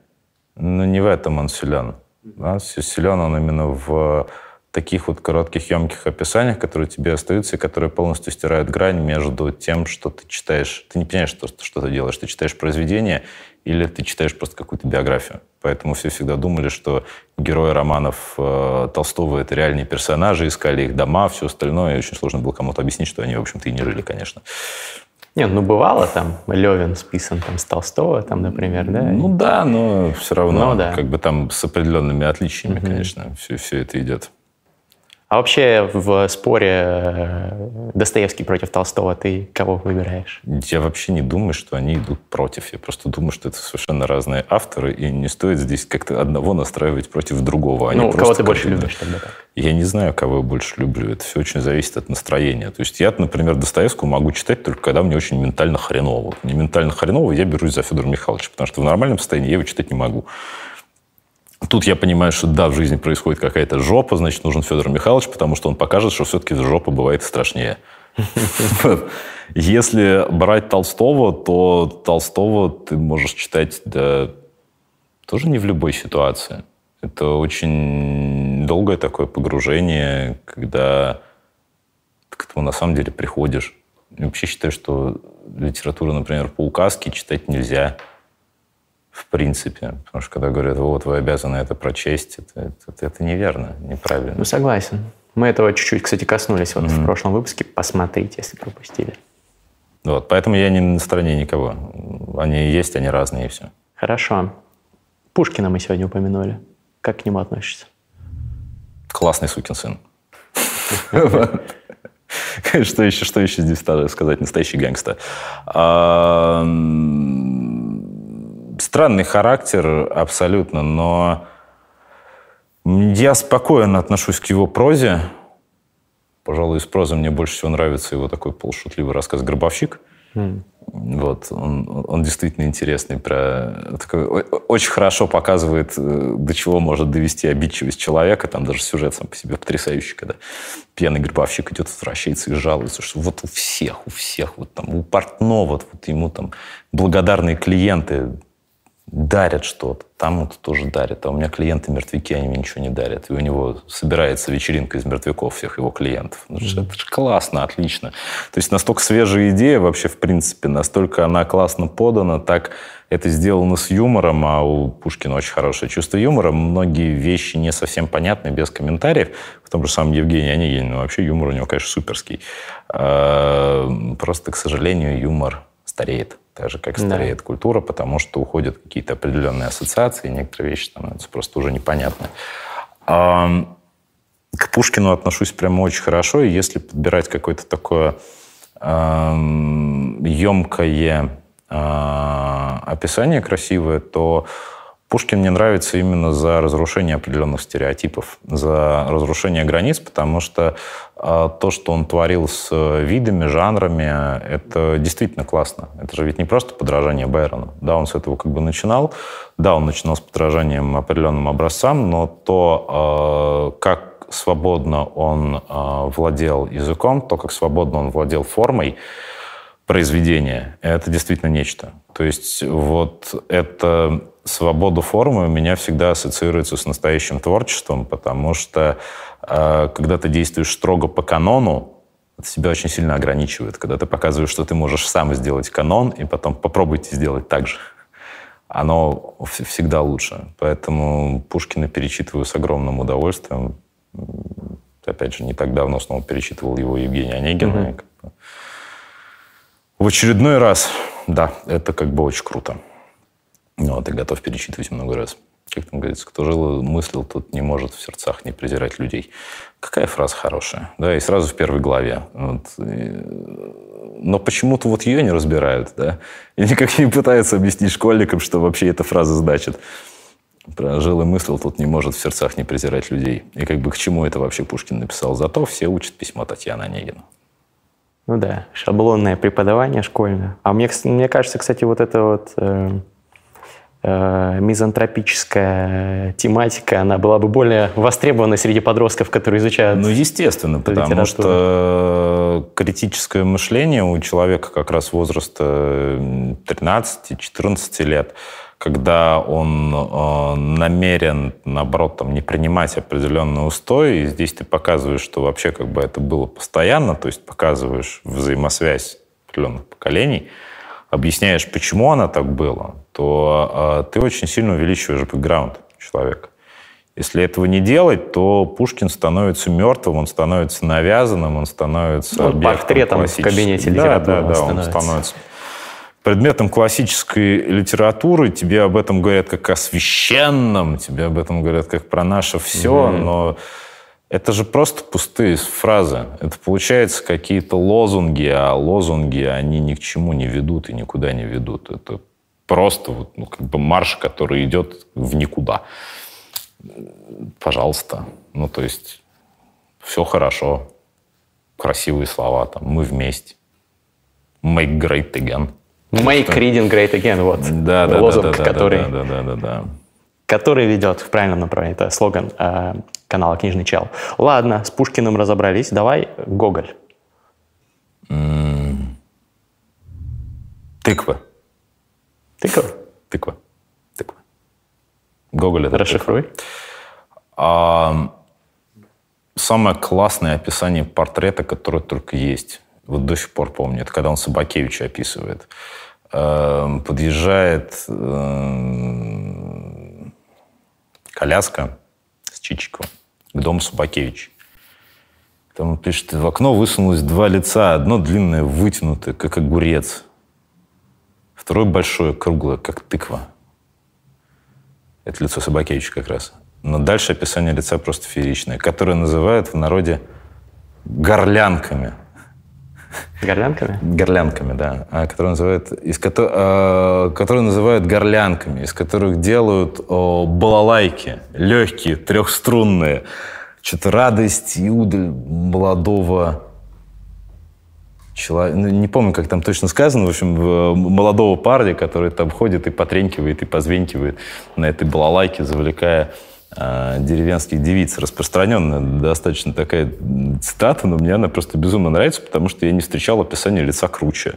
но не в этом он силен. Да? Силен он именно в таких вот коротких, емких описаниях, которые тебе остаются и которые полностью стирают грань между тем, что ты читаешь. Ты не понимаешь, что, что ты делаешь. Ты читаешь произведение или ты читаешь просто какую-то биографию. Поэтому все всегда думали, что герои романов э, Толстого — это реальные персонажи, искали их дома, все остальное. И очень сложно было кому-то объяснить, что они, в общем-то, и не жили, конечно. Нет, ну бывало там, Левин списан там с Толстого, там, например, да? Ну да, но все равно, ну, да. как бы там с определенными отличиями, угу. конечно, все, все это идет. А вообще в споре э, Достоевский против Толстого ты кого выбираешь? Я вообще не думаю, что они идут против. Я просто думаю, что это совершенно разные авторы, и не стоит здесь как-то одного настраивать против другого. Они ну, кого ты больше любишь тогда? Я не знаю, кого я больше люблю. Это все очень зависит от настроения. То есть я, например, Достоевского могу читать только когда мне очень ментально хреново. Не ментально хреново, я берусь за Федора Михайловича, потому что в нормальном состоянии я его читать не могу. Тут я понимаю, что да, в жизни происходит какая-то жопа, значит, нужен Федор Михайлович, потому что он покажет, что все-таки жопа бывает страшнее. Если брать Толстого, то Толстого ты можешь читать да, тоже не в любой ситуации. Это очень долгое такое погружение, когда ты к этому на самом деле приходишь. Я вообще считаю, что литературу, например, по указке читать нельзя – в принципе. Потому что когда говорят, вот, вы обязаны это прочесть, это, это, это неверно, неправильно. Ну, согласен. Мы этого чуть-чуть, кстати, коснулись вот mm-hmm. в прошлом выпуске. Посмотрите, если пропустили. Вот, поэтому я не на стороне никого. Они есть, они разные, и все. Хорошо. Пушкина мы сегодня упомянули. Как к нему относишься? Классный сукин сын. Что еще, что еще здесь сказать? Настоящий гэнгста странный характер абсолютно, но я спокойно отношусь к его прозе. Пожалуй, из прозы мне больше всего нравится его такой полушутливый рассказ «Гробовщик». Mm. Вот, он, он действительно интересный. Про, такой, очень хорошо показывает, э, до чего может довести обидчивость человека. Там даже сюжет сам по себе потрясающий, когда пьяный гробовщик идет, возвращается и жалуется, что вот у всех, у всех, вот там, у портного, вот, вот ему там благодарные клиенты дарят что-то. Там вот тоже дарят. А у меня клиенты мертвяки, они мне ничего не дарят. И у него собирается вечеринка из мертвяков всех его клиентов. Ну, mm-hmm. Это же классно, отлично. То есть настолько свежая идея вообще, в принципе, настолько она классно подана, так это сделано с юмором, а у Пушкина очень хорошее чувство юмора. Многие вещи не совсем понятны, без комментариев. В том же самом Евгении Онегине, ну, вообще юмор у него, конечно, суперский. А, просто, к сожалению, юмор стареет так же, как стареет да. культура, потому что уходят какие-то определенные ассоциации, некоторые вещи становятся просто уже непонятны. К Пушкину отношусь прямо очень хорошо, и если подбирать какое-то такое емкое а, описание красивое, то Пушкин мне нравится именно за разрушение определенных стереотипов, за разрушение границ, потому что э, то, что он творил с видами, жанрами, это действительно классно. Это же ведь не просто подражание Байрону. Да, он с этого как бы начинал. Да, он начинал с подражанием определенным образцам, но то, э, как свободно он э, владел языком, то, как свободно он владел формой, произведения, это действительно нечто. То есть вот это свобода формы у меня всегда ассоциируется с настоящим творчеством, потому что э, когда ты действуешь строго по канону, это себя очень сильно ограничивает. Когда ты показываешь, что ты можешь сам сделать канон, и потом попробуйте сделать так же. Оно всегда лучше. Поэтому Пушкина перечитываю с огромным удовольствием. Опять же, не так давно снова перечитывал его Евгения Онегина. Mm-hmm. В очередной раз, да, это как бы очень круто. Ну, а ты готов перечитывать много раз. Как там говорится, кто жил мыслил, тот не может в сердцах не презирать людей. Какая фраза хорошая, да, и сразу в первой главе. Вот. Но почему-то вот ее не разбирают, да, и никак не пытаются объяснить школьникам, что вообще эта фраза значит. Про жил и мыслил, тут не может в сердцах не презирать людей. И как бы к чему это вообще Пушкин написал? Зато все учат письмо Татьяны Онегина. Ну да, шаблонное преподавание школьное. А мне, мне кажется, кстати, вот это вот э, э, мизантропическая тематика, она была бы более востребована среди подростков, которые изучают Ну, естественно, потому что критическое мышление у человека как раз возраста 13-14 лет, когда он э, намерен, наоборот, там, не принимать определенный устой, и здесь ты показываешь, что вообще как бы это было постоянно, то есть показываешь взаимосвязь определенных поколений, объясняешь, почему она так была, то э, ты очень сильно увеличиваешь бэкграунд человека. Если этого не делать, то Пушкин становится мертвым, он становится навязанным, он становится ну, портретом в кабинете. Да, да, да, он становится предметом классической литературы. Тебе об этом говорят как о священном, тебе об этом говорят как про наше все, mm-hmm. но Это же просто пустые фразы. Это получается какие-то лозунги, а лозунги, они ни к чему не ведут и никуда не ведут. Это просто вот, ну, как бы марш, который идет в никуда. Пожалуйста. Ну, то есть все хорошо. Красивые слова там. Мы вместе. Make great again. Make reading great again. Вот. Да, да, Лозунг, да, да, который, да, да, да, да, да. который ведет в правильном направлении. Это слоган э, канала «Книжный чел». Ладно, с Пушкиным разобрались. Давай Гоголь. Тыква. Тыква? Тыква. Тыква. Гоголь это Расшифруй. А, самое классное описание портрета, которое только есть. Вот до сих пор помню. Это когда он Собакевича описывает. Эм, Подъезжает эм, коляска с Чичиковым к дому Собакевича. Там он пишет, в окно высунулось два лица. Одно длинное, вытянутое, как огурец. Второе большое, круглое, как тыква. Это лицо Собакевича как раз. Но дальше описание лица просто фееричное, которое называют в народе горлянками. Горлянками? Горлянками, да. А, которые называют, из а, которые называют горлянками, из которых делают о, балалайки, легкие, трехструнные. Что-то радость и удаль молодого человека. Ну, не помню, как там точно сказано. В общем, молодого парня, который там ходит и потренькивает, и позвенькивает на этой балалайке, завлекая а, деревенских девиц. Распространенная достаточно такая цитата, но мне она просто безумно нравится, потому что я не встречал описания лица круче.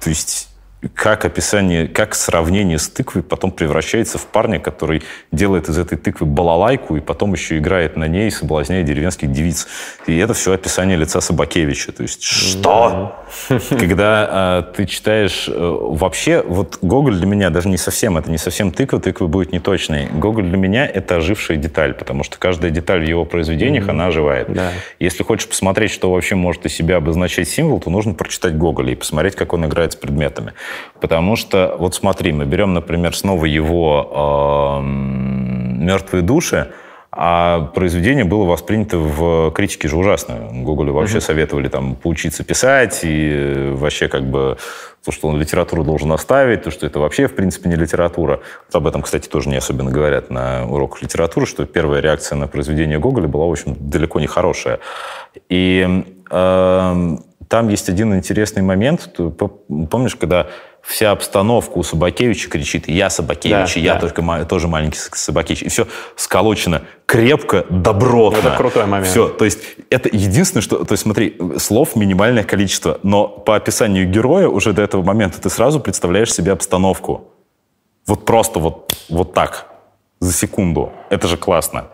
То есть как описание, как сравнение с тыквой потом превращается в парня, который делает из этой тыквы балалайку и потом еще играет на ней, соблазняя деревенских девиц. И это все описание лица Собакевича. То есть что? Когда а, ты читаешь... э, вообще, вот Гоголь для меня даже не совсем, это не совсем тыква, тыква будет неточной. Гоголь для меня это ожившая деталь, потому что каждая деталь в его произведениях, она оживает. Да. Если хочешь посмотреть, что вообще может из себя обозначать символ, то нужно прочитать Гоголя и посмотреть, как он играет с предметами. Потому что, вот смотри, мы берем, например, снова его эм, «Мертвые души», а произведение было воспринято в критике же ужасно. Гоголю вообще советовали там поучиться писать, и э, вообще как бы то, что он литературу должен оставить, то, что это вообще, в принципе, не литература. Вот об этом, кстати, тоже не особенно говорят на уроках литературы, что первая реакция на произведение Гоголя была, в общем, далеко не хорошая. И эм, там есть один интересный момент. Ты по- Помнишь, когда вся обстановка у Собакевича кричит «Я Собакевич, Да, я да. только тоже маленький Собакевич». И все сколочено крепко, добротно. Это крутой момент. Все, то есть это единственное, что... То есть смотри, слов минимальное количество, но по описанию героя уже до этого момента ты сразу представляешь себе обстановку. Вот просто вот, вот так, за секунду. Это же классно.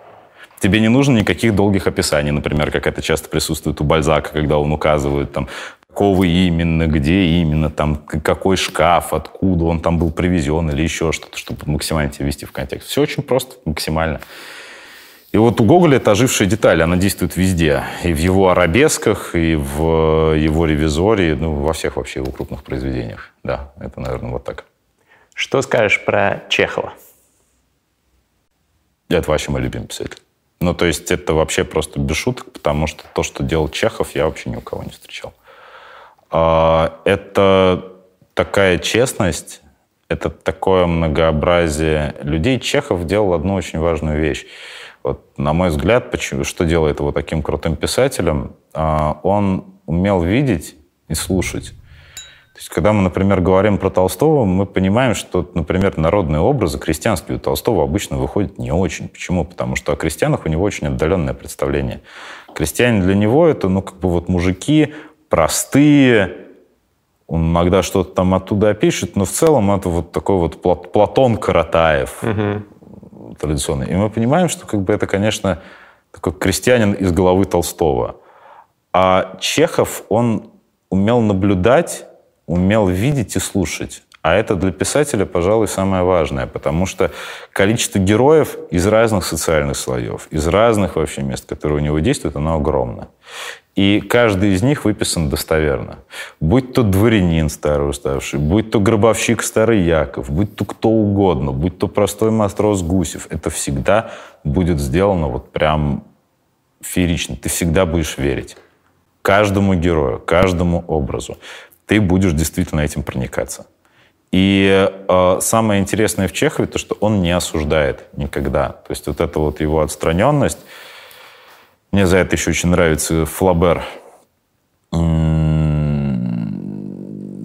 Тебе не нужно никаких долгих описаний, например, как это часто присутствует у Бальзака, когда он указывает, там, какого именно, где именно, там, какой шкаф, откуда он там был привезен или еще что-то, чтобы максимально тебя ввести в контекст. Все очень просто, максимально. И вот у Гоголя это ожившая деталь, она действует везде. И в его арабесках, и в его ревизоре, ну, во всех вообще его крупных произведениях. Да, это, наверное, вот так. Что скажешь про Чехова? Это вообще мой любимый писатель. Ну, то есть это вообще просто без шуток, потому что то, что делал Чехов, я вообще ни у кого не встречал. А, Это такая честность, это такое многообразие людей. Чехов делал одну очень важную вещь. Вот, на мой взгляд, почему, что делает его таким крутым писателем, а, он умел видеть и слушать. То есть, когда мы, например, говорим про Толстого, мы понимаем, что, например, народные образы крестьянские у Толстого обычно выходят не очень. Почему? Потому что о крестьянах у него очень отдаленное представление. Крестьяне для него это, ну, как бы вот мужики простые, он иногда что-то там оттуда опишет, но в целом это вот такой вот Пла- Платон Каратаев традиционный. И мы понимаем, что как бы это, конечно, такой крестьянин из головы Толстого. А Чехов, он умел наблюдать, умел видеть и слушать. А это для писателя, пожалуй, самое важное, потому что количество героев из разных социальных слоев, из разных вообще мест, которые у него действуют, оно огромно. И каждый из них выписан достоверно. Будь то дворянин старый уставший, будь то гробовщик старый Яков, будь то кто угодно, будь то простой матрос Гусев, это всегда будет сделано вот прям феерично. Ты всегда будешь верить. Каждому герою, каждому образу. Ты будешь действительно этим проникаться. И э, самое интересное в Чехове, то, что он не осуждает никогда. То есть вот эта вот его отстраненность, мне за это еще очень нравится Флабер.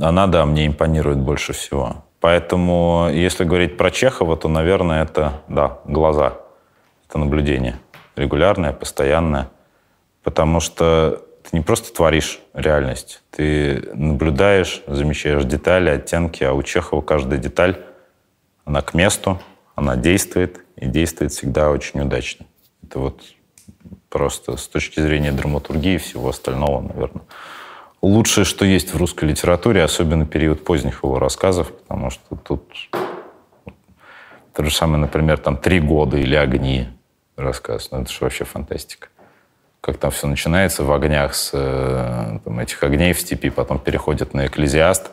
Она, да, мне импонирует больше всего. Поэтому, если говорить про Чехова, то, наверное, это, да, глаза. Это наблюдение. Регулярное, постоянное. Потому что ты не просто творишь реальность, ты наблюдаешь, замечаешь детали, оттенки, а у Чехова каждая деталь, она к месту, она действует, и действует всегда очень удачно. Это вот просто с точки зрения драматургии и всего остального, наверное, лучшее, что есть в русской литературе, особенно период поздних его рассказов, потому что тут то же самое, например, там «Три года» или «Огни» рассказ. Ну, это же вообще фантастика. Как там все начинается в огнях, с э, там, этих огней в степи, потом переходит на «Экклезиаст»,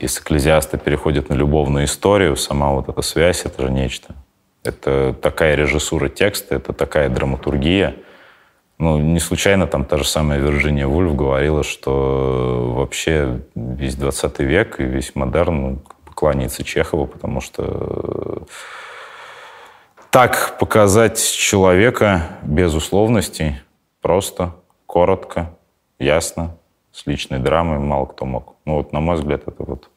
с «Экклезиаста» переходит на любовную историю, сама вот эта связь, это же нечто. Это такая режиссура текста, это такая драматургия – ну, не случайно там та же самая Вирджиния Вульф говорила, что вообще весь 20 век и весь модерн кланяется Чехову, потому что так показать человека без условностей, просто, коротко, ясно, с личной драмой мало кто мог. Ну вот, на мой взгляд, это вот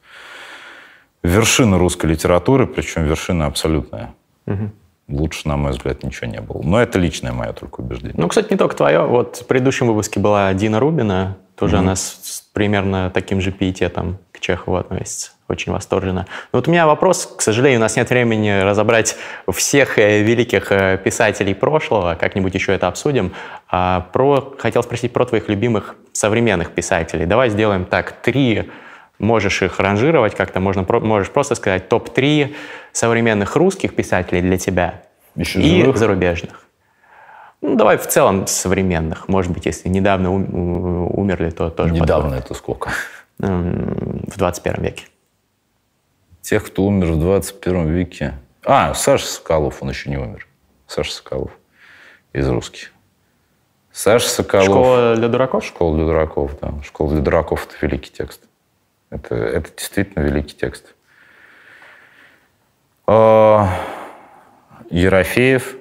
вершина русской литературы, причем вершина абсолютная. Угу лучше, на мой взгляд, ничего не было. Но это личное мое только убеждение. Ну, кстати, не только твое. Вот в предыдущем выпуске была Дина Рубина. Тоже mm-hmm. она с, с примерно таким же пиететом к Чехову относится. Очень восторженно. Но вот у меня вопрос. К сожалению, у нас нет времени разобрать всех э, великих э, писателей прошлого. Как-нибудь еще это обсудим. А про, хотел спросить про твоих любимых современных писателей. Давай сделаем так. Три можешь их ранжировать как-то, можно, можешь просто сказать топ-3 современных русских писателей для тебя Еще и живых? зарубежных. Ну, давай в целом современных. Может быть, если недавно умерли, то тоже Недавно подходит. это сколько? В 21 веке. Тех, кто умер в 21 веке. А, Саша Соколов, он еще не умер. Саша Соколов из русских. Саша Соколов. Школа для дураков? Школа для дураков, да. Школа для дураков – это великий текст. Это, это действительно великий текст. А, Ерофеев,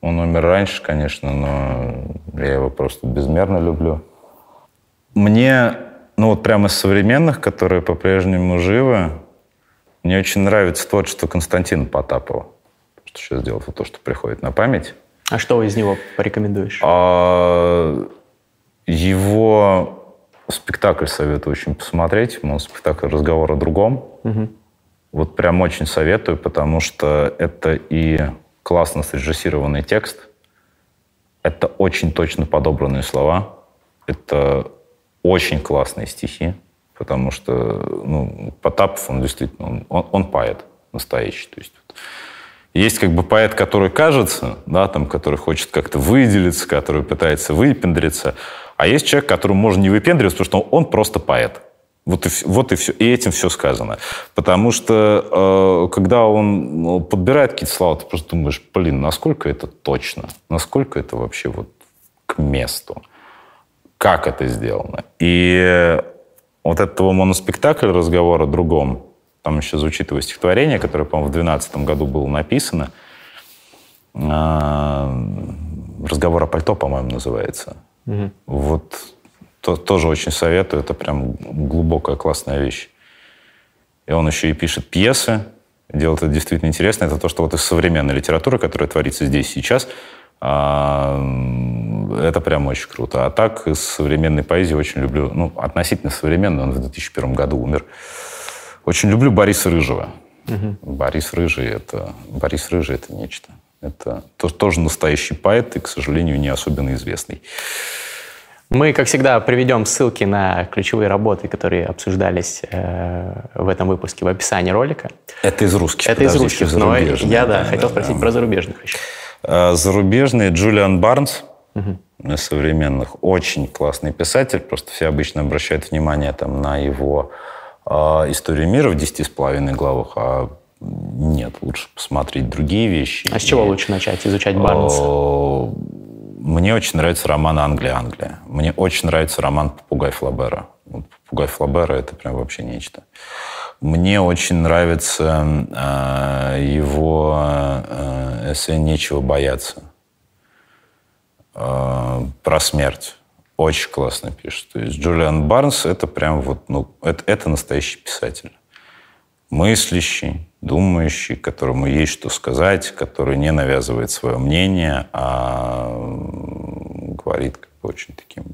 он умер раньше, конечно, но я его просто безмерно люблю. Мне, ну вот прямо из современных, которые по-прежнему живы, мне очень нравится творчество Константина Потапова. Что сейчас делал, то, что приходит на память. А что из него порекомендуешь? А, его Спектакль советую очень посмотреть. Он спектакль «Разговор о другом». Угу. Вот прям очень советую, потому что это и классно срежиссированный текст, это очень точно подобранные слова, это очень классные стихи, потому что ну, Потапов, он действительно, он, он, он поэт настоящий. То есть есть как бы поэт, который кажется, да, там, который хочет как-то выделиться, который пытается выпендриться, а есть человек, которому можно не выпендриваться, потому что он просто поэт. Вот и, вот и все. И этим все сказано. Потому что э, когда он ну, подбирает какие-то слова, ты просто думаешь, блин, насколько это точно? Насколько это вообще вот к месту? Как это сделано? И вот этого моноспектакля «Разговор о другом», там еще звучит его стихотворение, которое, по-моему, в 2012 году было написано. Э, «Разговор о пальто», по-моему, называется. Угу. Вот то, тоже очень советую. Это прям глубокая классная вещь. И он еще и пишет пьесы. Делает это действительно интересно. Это то, что вот из современной литературы, которая творится здесь сейчас, а, это прям очень круто. А так, из современной поэзии очень люблю, ну, относительно современной, он в 2001 году умер. Очень люблю Бориса Рыжего. Угу. Борис Рыжий это, Борис Рыжий это нечто. Это тоже настоящий поэт и, к сожалению, не особенно известный. Мы, как всегда, приведем ссылки на ключевые работы, которые обсуждались э, в этом выпуске в описании ролика. Это из русских. Это из русских, но я, да, да хотел спросить да. про зарубежных еще. А, зарубежные Джулиан Барнс, угу. современных, очень классный писатель, просто все обычно обращают внимание там, на его э, историю мира в десяти с половиной главах, а нет, лучше посмотреть другие вещи. А с чего и, лучше начать изучать Барнса? Мне очень нравится роман «Англия, Англия». Мне очень нравится роман «Попугай Флабера». Вот «Попугай Флабера» — это прям вообще нечто. Мне очень нравится э, его э, эссе «Нечего бояться» э, про смерть. Очень классно пишет. То есть Джулиан Барнс — это прям вот, ну, это, это настоящий писатель. Мыслящий, думающий, которому есть что сказать, который не навязывает свое мнение, а говорит как бы очень таким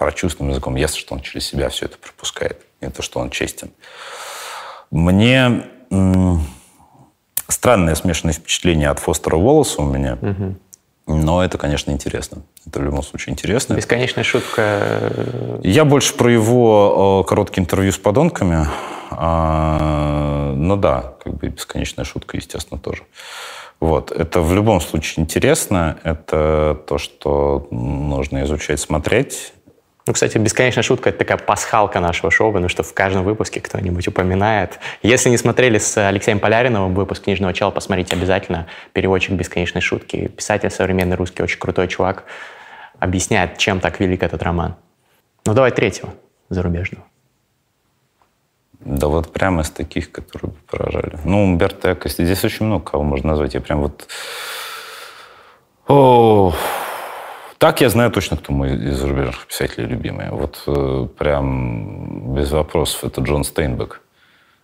прочувственным языком. Ясно, что он через себя все это пропускает. Не то, что он честен. Мне странное смешанное впечатление от Фостера Волоса у меня. Угу. Но это, конечно, интересно. Это в любом случае интересно. Бесконечная шутка. Я больше про его короткие интервью с подонками. А, ну да, как бы бесконечная шутка, естественно, тоже. Вот. Это в любом случае интересно. Это то, что нужно изучать, смотреть. Ну, кстати, бесконечная шутка — это такая пасхалка нашего шоу, потому что в каждом выпуске кто-нибудь упоминает. Если не смотрели с Алексеем Поляриновым выпуск «Книжного чела», посмотрите обязательно. Переводчик бесконечной шутки. Писатель современный русский, очень крутой чувак. Объясняет, чем так велик этот роман. Ну, давай третьего зарубежного. Да вот прямо из таких, которые поражали. Ну, Умберто Эко, здесь очень много кого можно назвать. Я прям вот... О, так я знаю точно, кто мой из зарубежных писателей любимый. Вот э, прям без вопросов это Джон Стейнбек.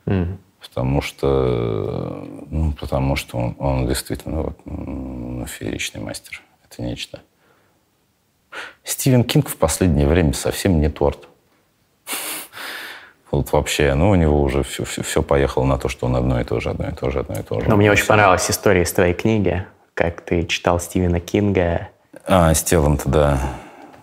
Mm. Потому что, ну, потому что он, он действительно вот, ну, фееричный мастер. Это нечто. Стивен Кинг в последнее время совсем не торт. Вот вообще, ну, у него уже все, все, все поехало на то, что он одно и то же, одно и то же, одно и то же. Но мне очень понравилась история из твоей книги, как ты читал Стивена Кинга. А, с телом-то, да.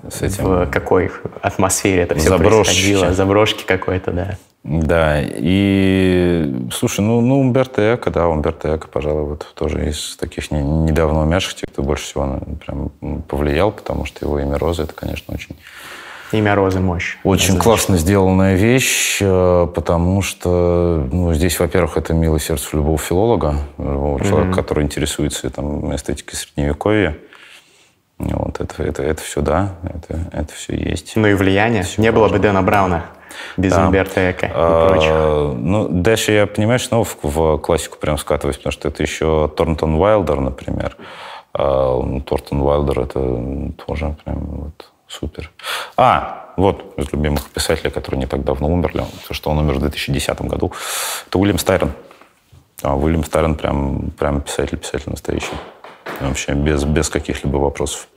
С этим. В какой атмосфере это все Заброшки. происходило? Заброшки какой-то, да. Да, и, слушай, ну, ну Умберто Эко, да, Умберто Эко, пожалуй, вот тоже из таких не, недавно умерших, тех, кто больше всего прям повлиял, потому что его имя Роза, это, конечно, очень Имя Розы мощь. Очень классно сделанная вещь, э, потому что ну, здесь, во-первых, это милое сердце любого филолога, любого mm-hmm. человека, который интересуется там, эстетикой средневековья. Вот это, это, это все, да, это, это все есть. Ну и влияние. Все Не важно. было бы Дэна Брауна без да. Умберто Эко и а, прочих. Ну, дальше я, понимаешь, снова в, в классику прям скатываюсь, потому что это еще Торнтон Уайлдер, например. А, Тортон Уайлдер это тоже прям вот Супер. А, вот из любимых писателей, которые не так давно умерли, то, что он умер в 2010 году, это Уильям Стайрон. А Уильям Стайрон прям, прям писатель, писатель настоящий. Вообще без, без каких-либо вопросов.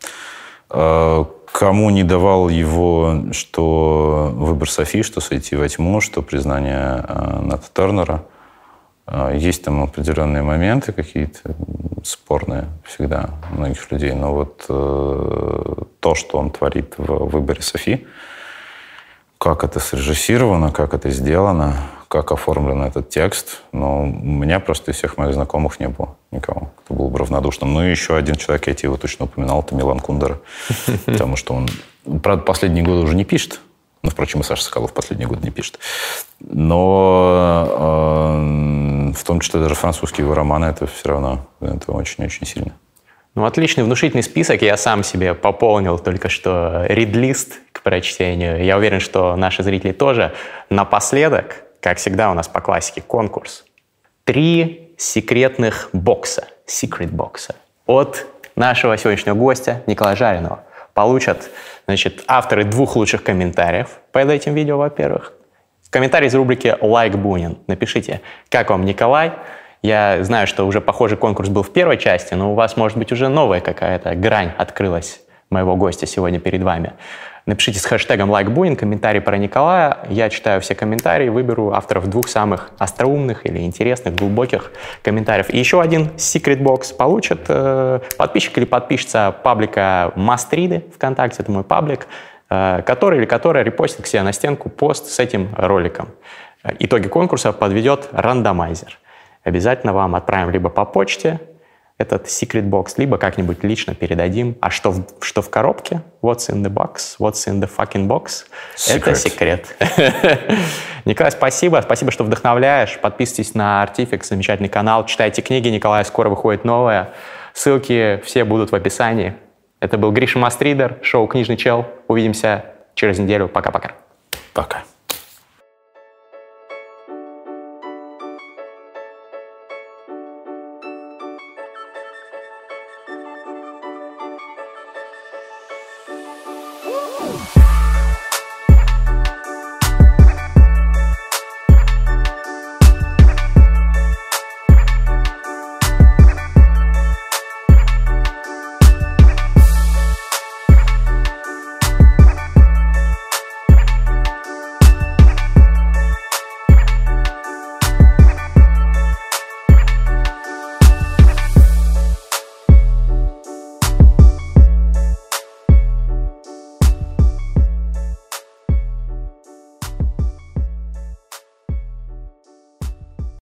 А, кому не давал его, что выбор Софии, что сойти во тьму, что признание а, Ната Тернера – а, есть там определенные моменты какие-то спорные всегда у многих людей, но вот э, то, что он творит в выборе Софи, как это срежиссировано, как это сделано, как оформлен этот текст, ну, у меня просто из всех моих знакомых не было никого, кто был бы равнодушным. Ну и еще один человек, я тебе его точно упоминал, это Милан Кундер, потому что он, правда, последние годы уже не пишет, ну, впрочем, и Саша Соколов последний год не пишет. Но э, в том числе даже французские его романы, это все равно это очень-очень сильно. Ну, отличный внушительный список. Я сам себе пополнил только что рид-лист к прочтению. Я уверен, что наши зрители тоже. Напоследок, как всегда у нас по классике, конкурс. Три секретных бокса, secret бокса от нашего сегодняшнего гостя Николая Жаринова получат значит, авторы двух лучших комментариев под этим видео, во-первых. Комментарий из рубрики «Лайк Бунин». Напишите, как вам Николай. Я знаю, что уже похожий конкурс был в первой части, но у вас, может быть, уже новая какая-то грань открылась моего гостя сегодня перед вами. Напишите с хэштегом LikeBuin комментарий про Николая. Я читаю все комментарии, выберу авторов двух самых остроумных или интересных, глубоких комментариев. И еще один Box получит э, подписчик или подписчица паблика Мастриды ВКонтакте, это мой паблик, э, который или которая репостит к себе на стенку пост с этим роликом. Итоги конкурса подведет рандомайзер. Обязательно вам отправим либо по почте, этот secret box, либо как-нибудь лично передадим. А что в, что в коробке? What's in the box? What's in the fucking box? Secret. Это секрет. Николай, спасибо. Спасибо, что вдохновляешь. Подписывайтесь на Artifix, замечательный канал. Читайте книги Николая, скоро выходит новая. Ссылки все будут в описании. Это был Гриша Мастридер, шоу «Книжный чел». Увидимся через неделю. Пока-пока. Пока.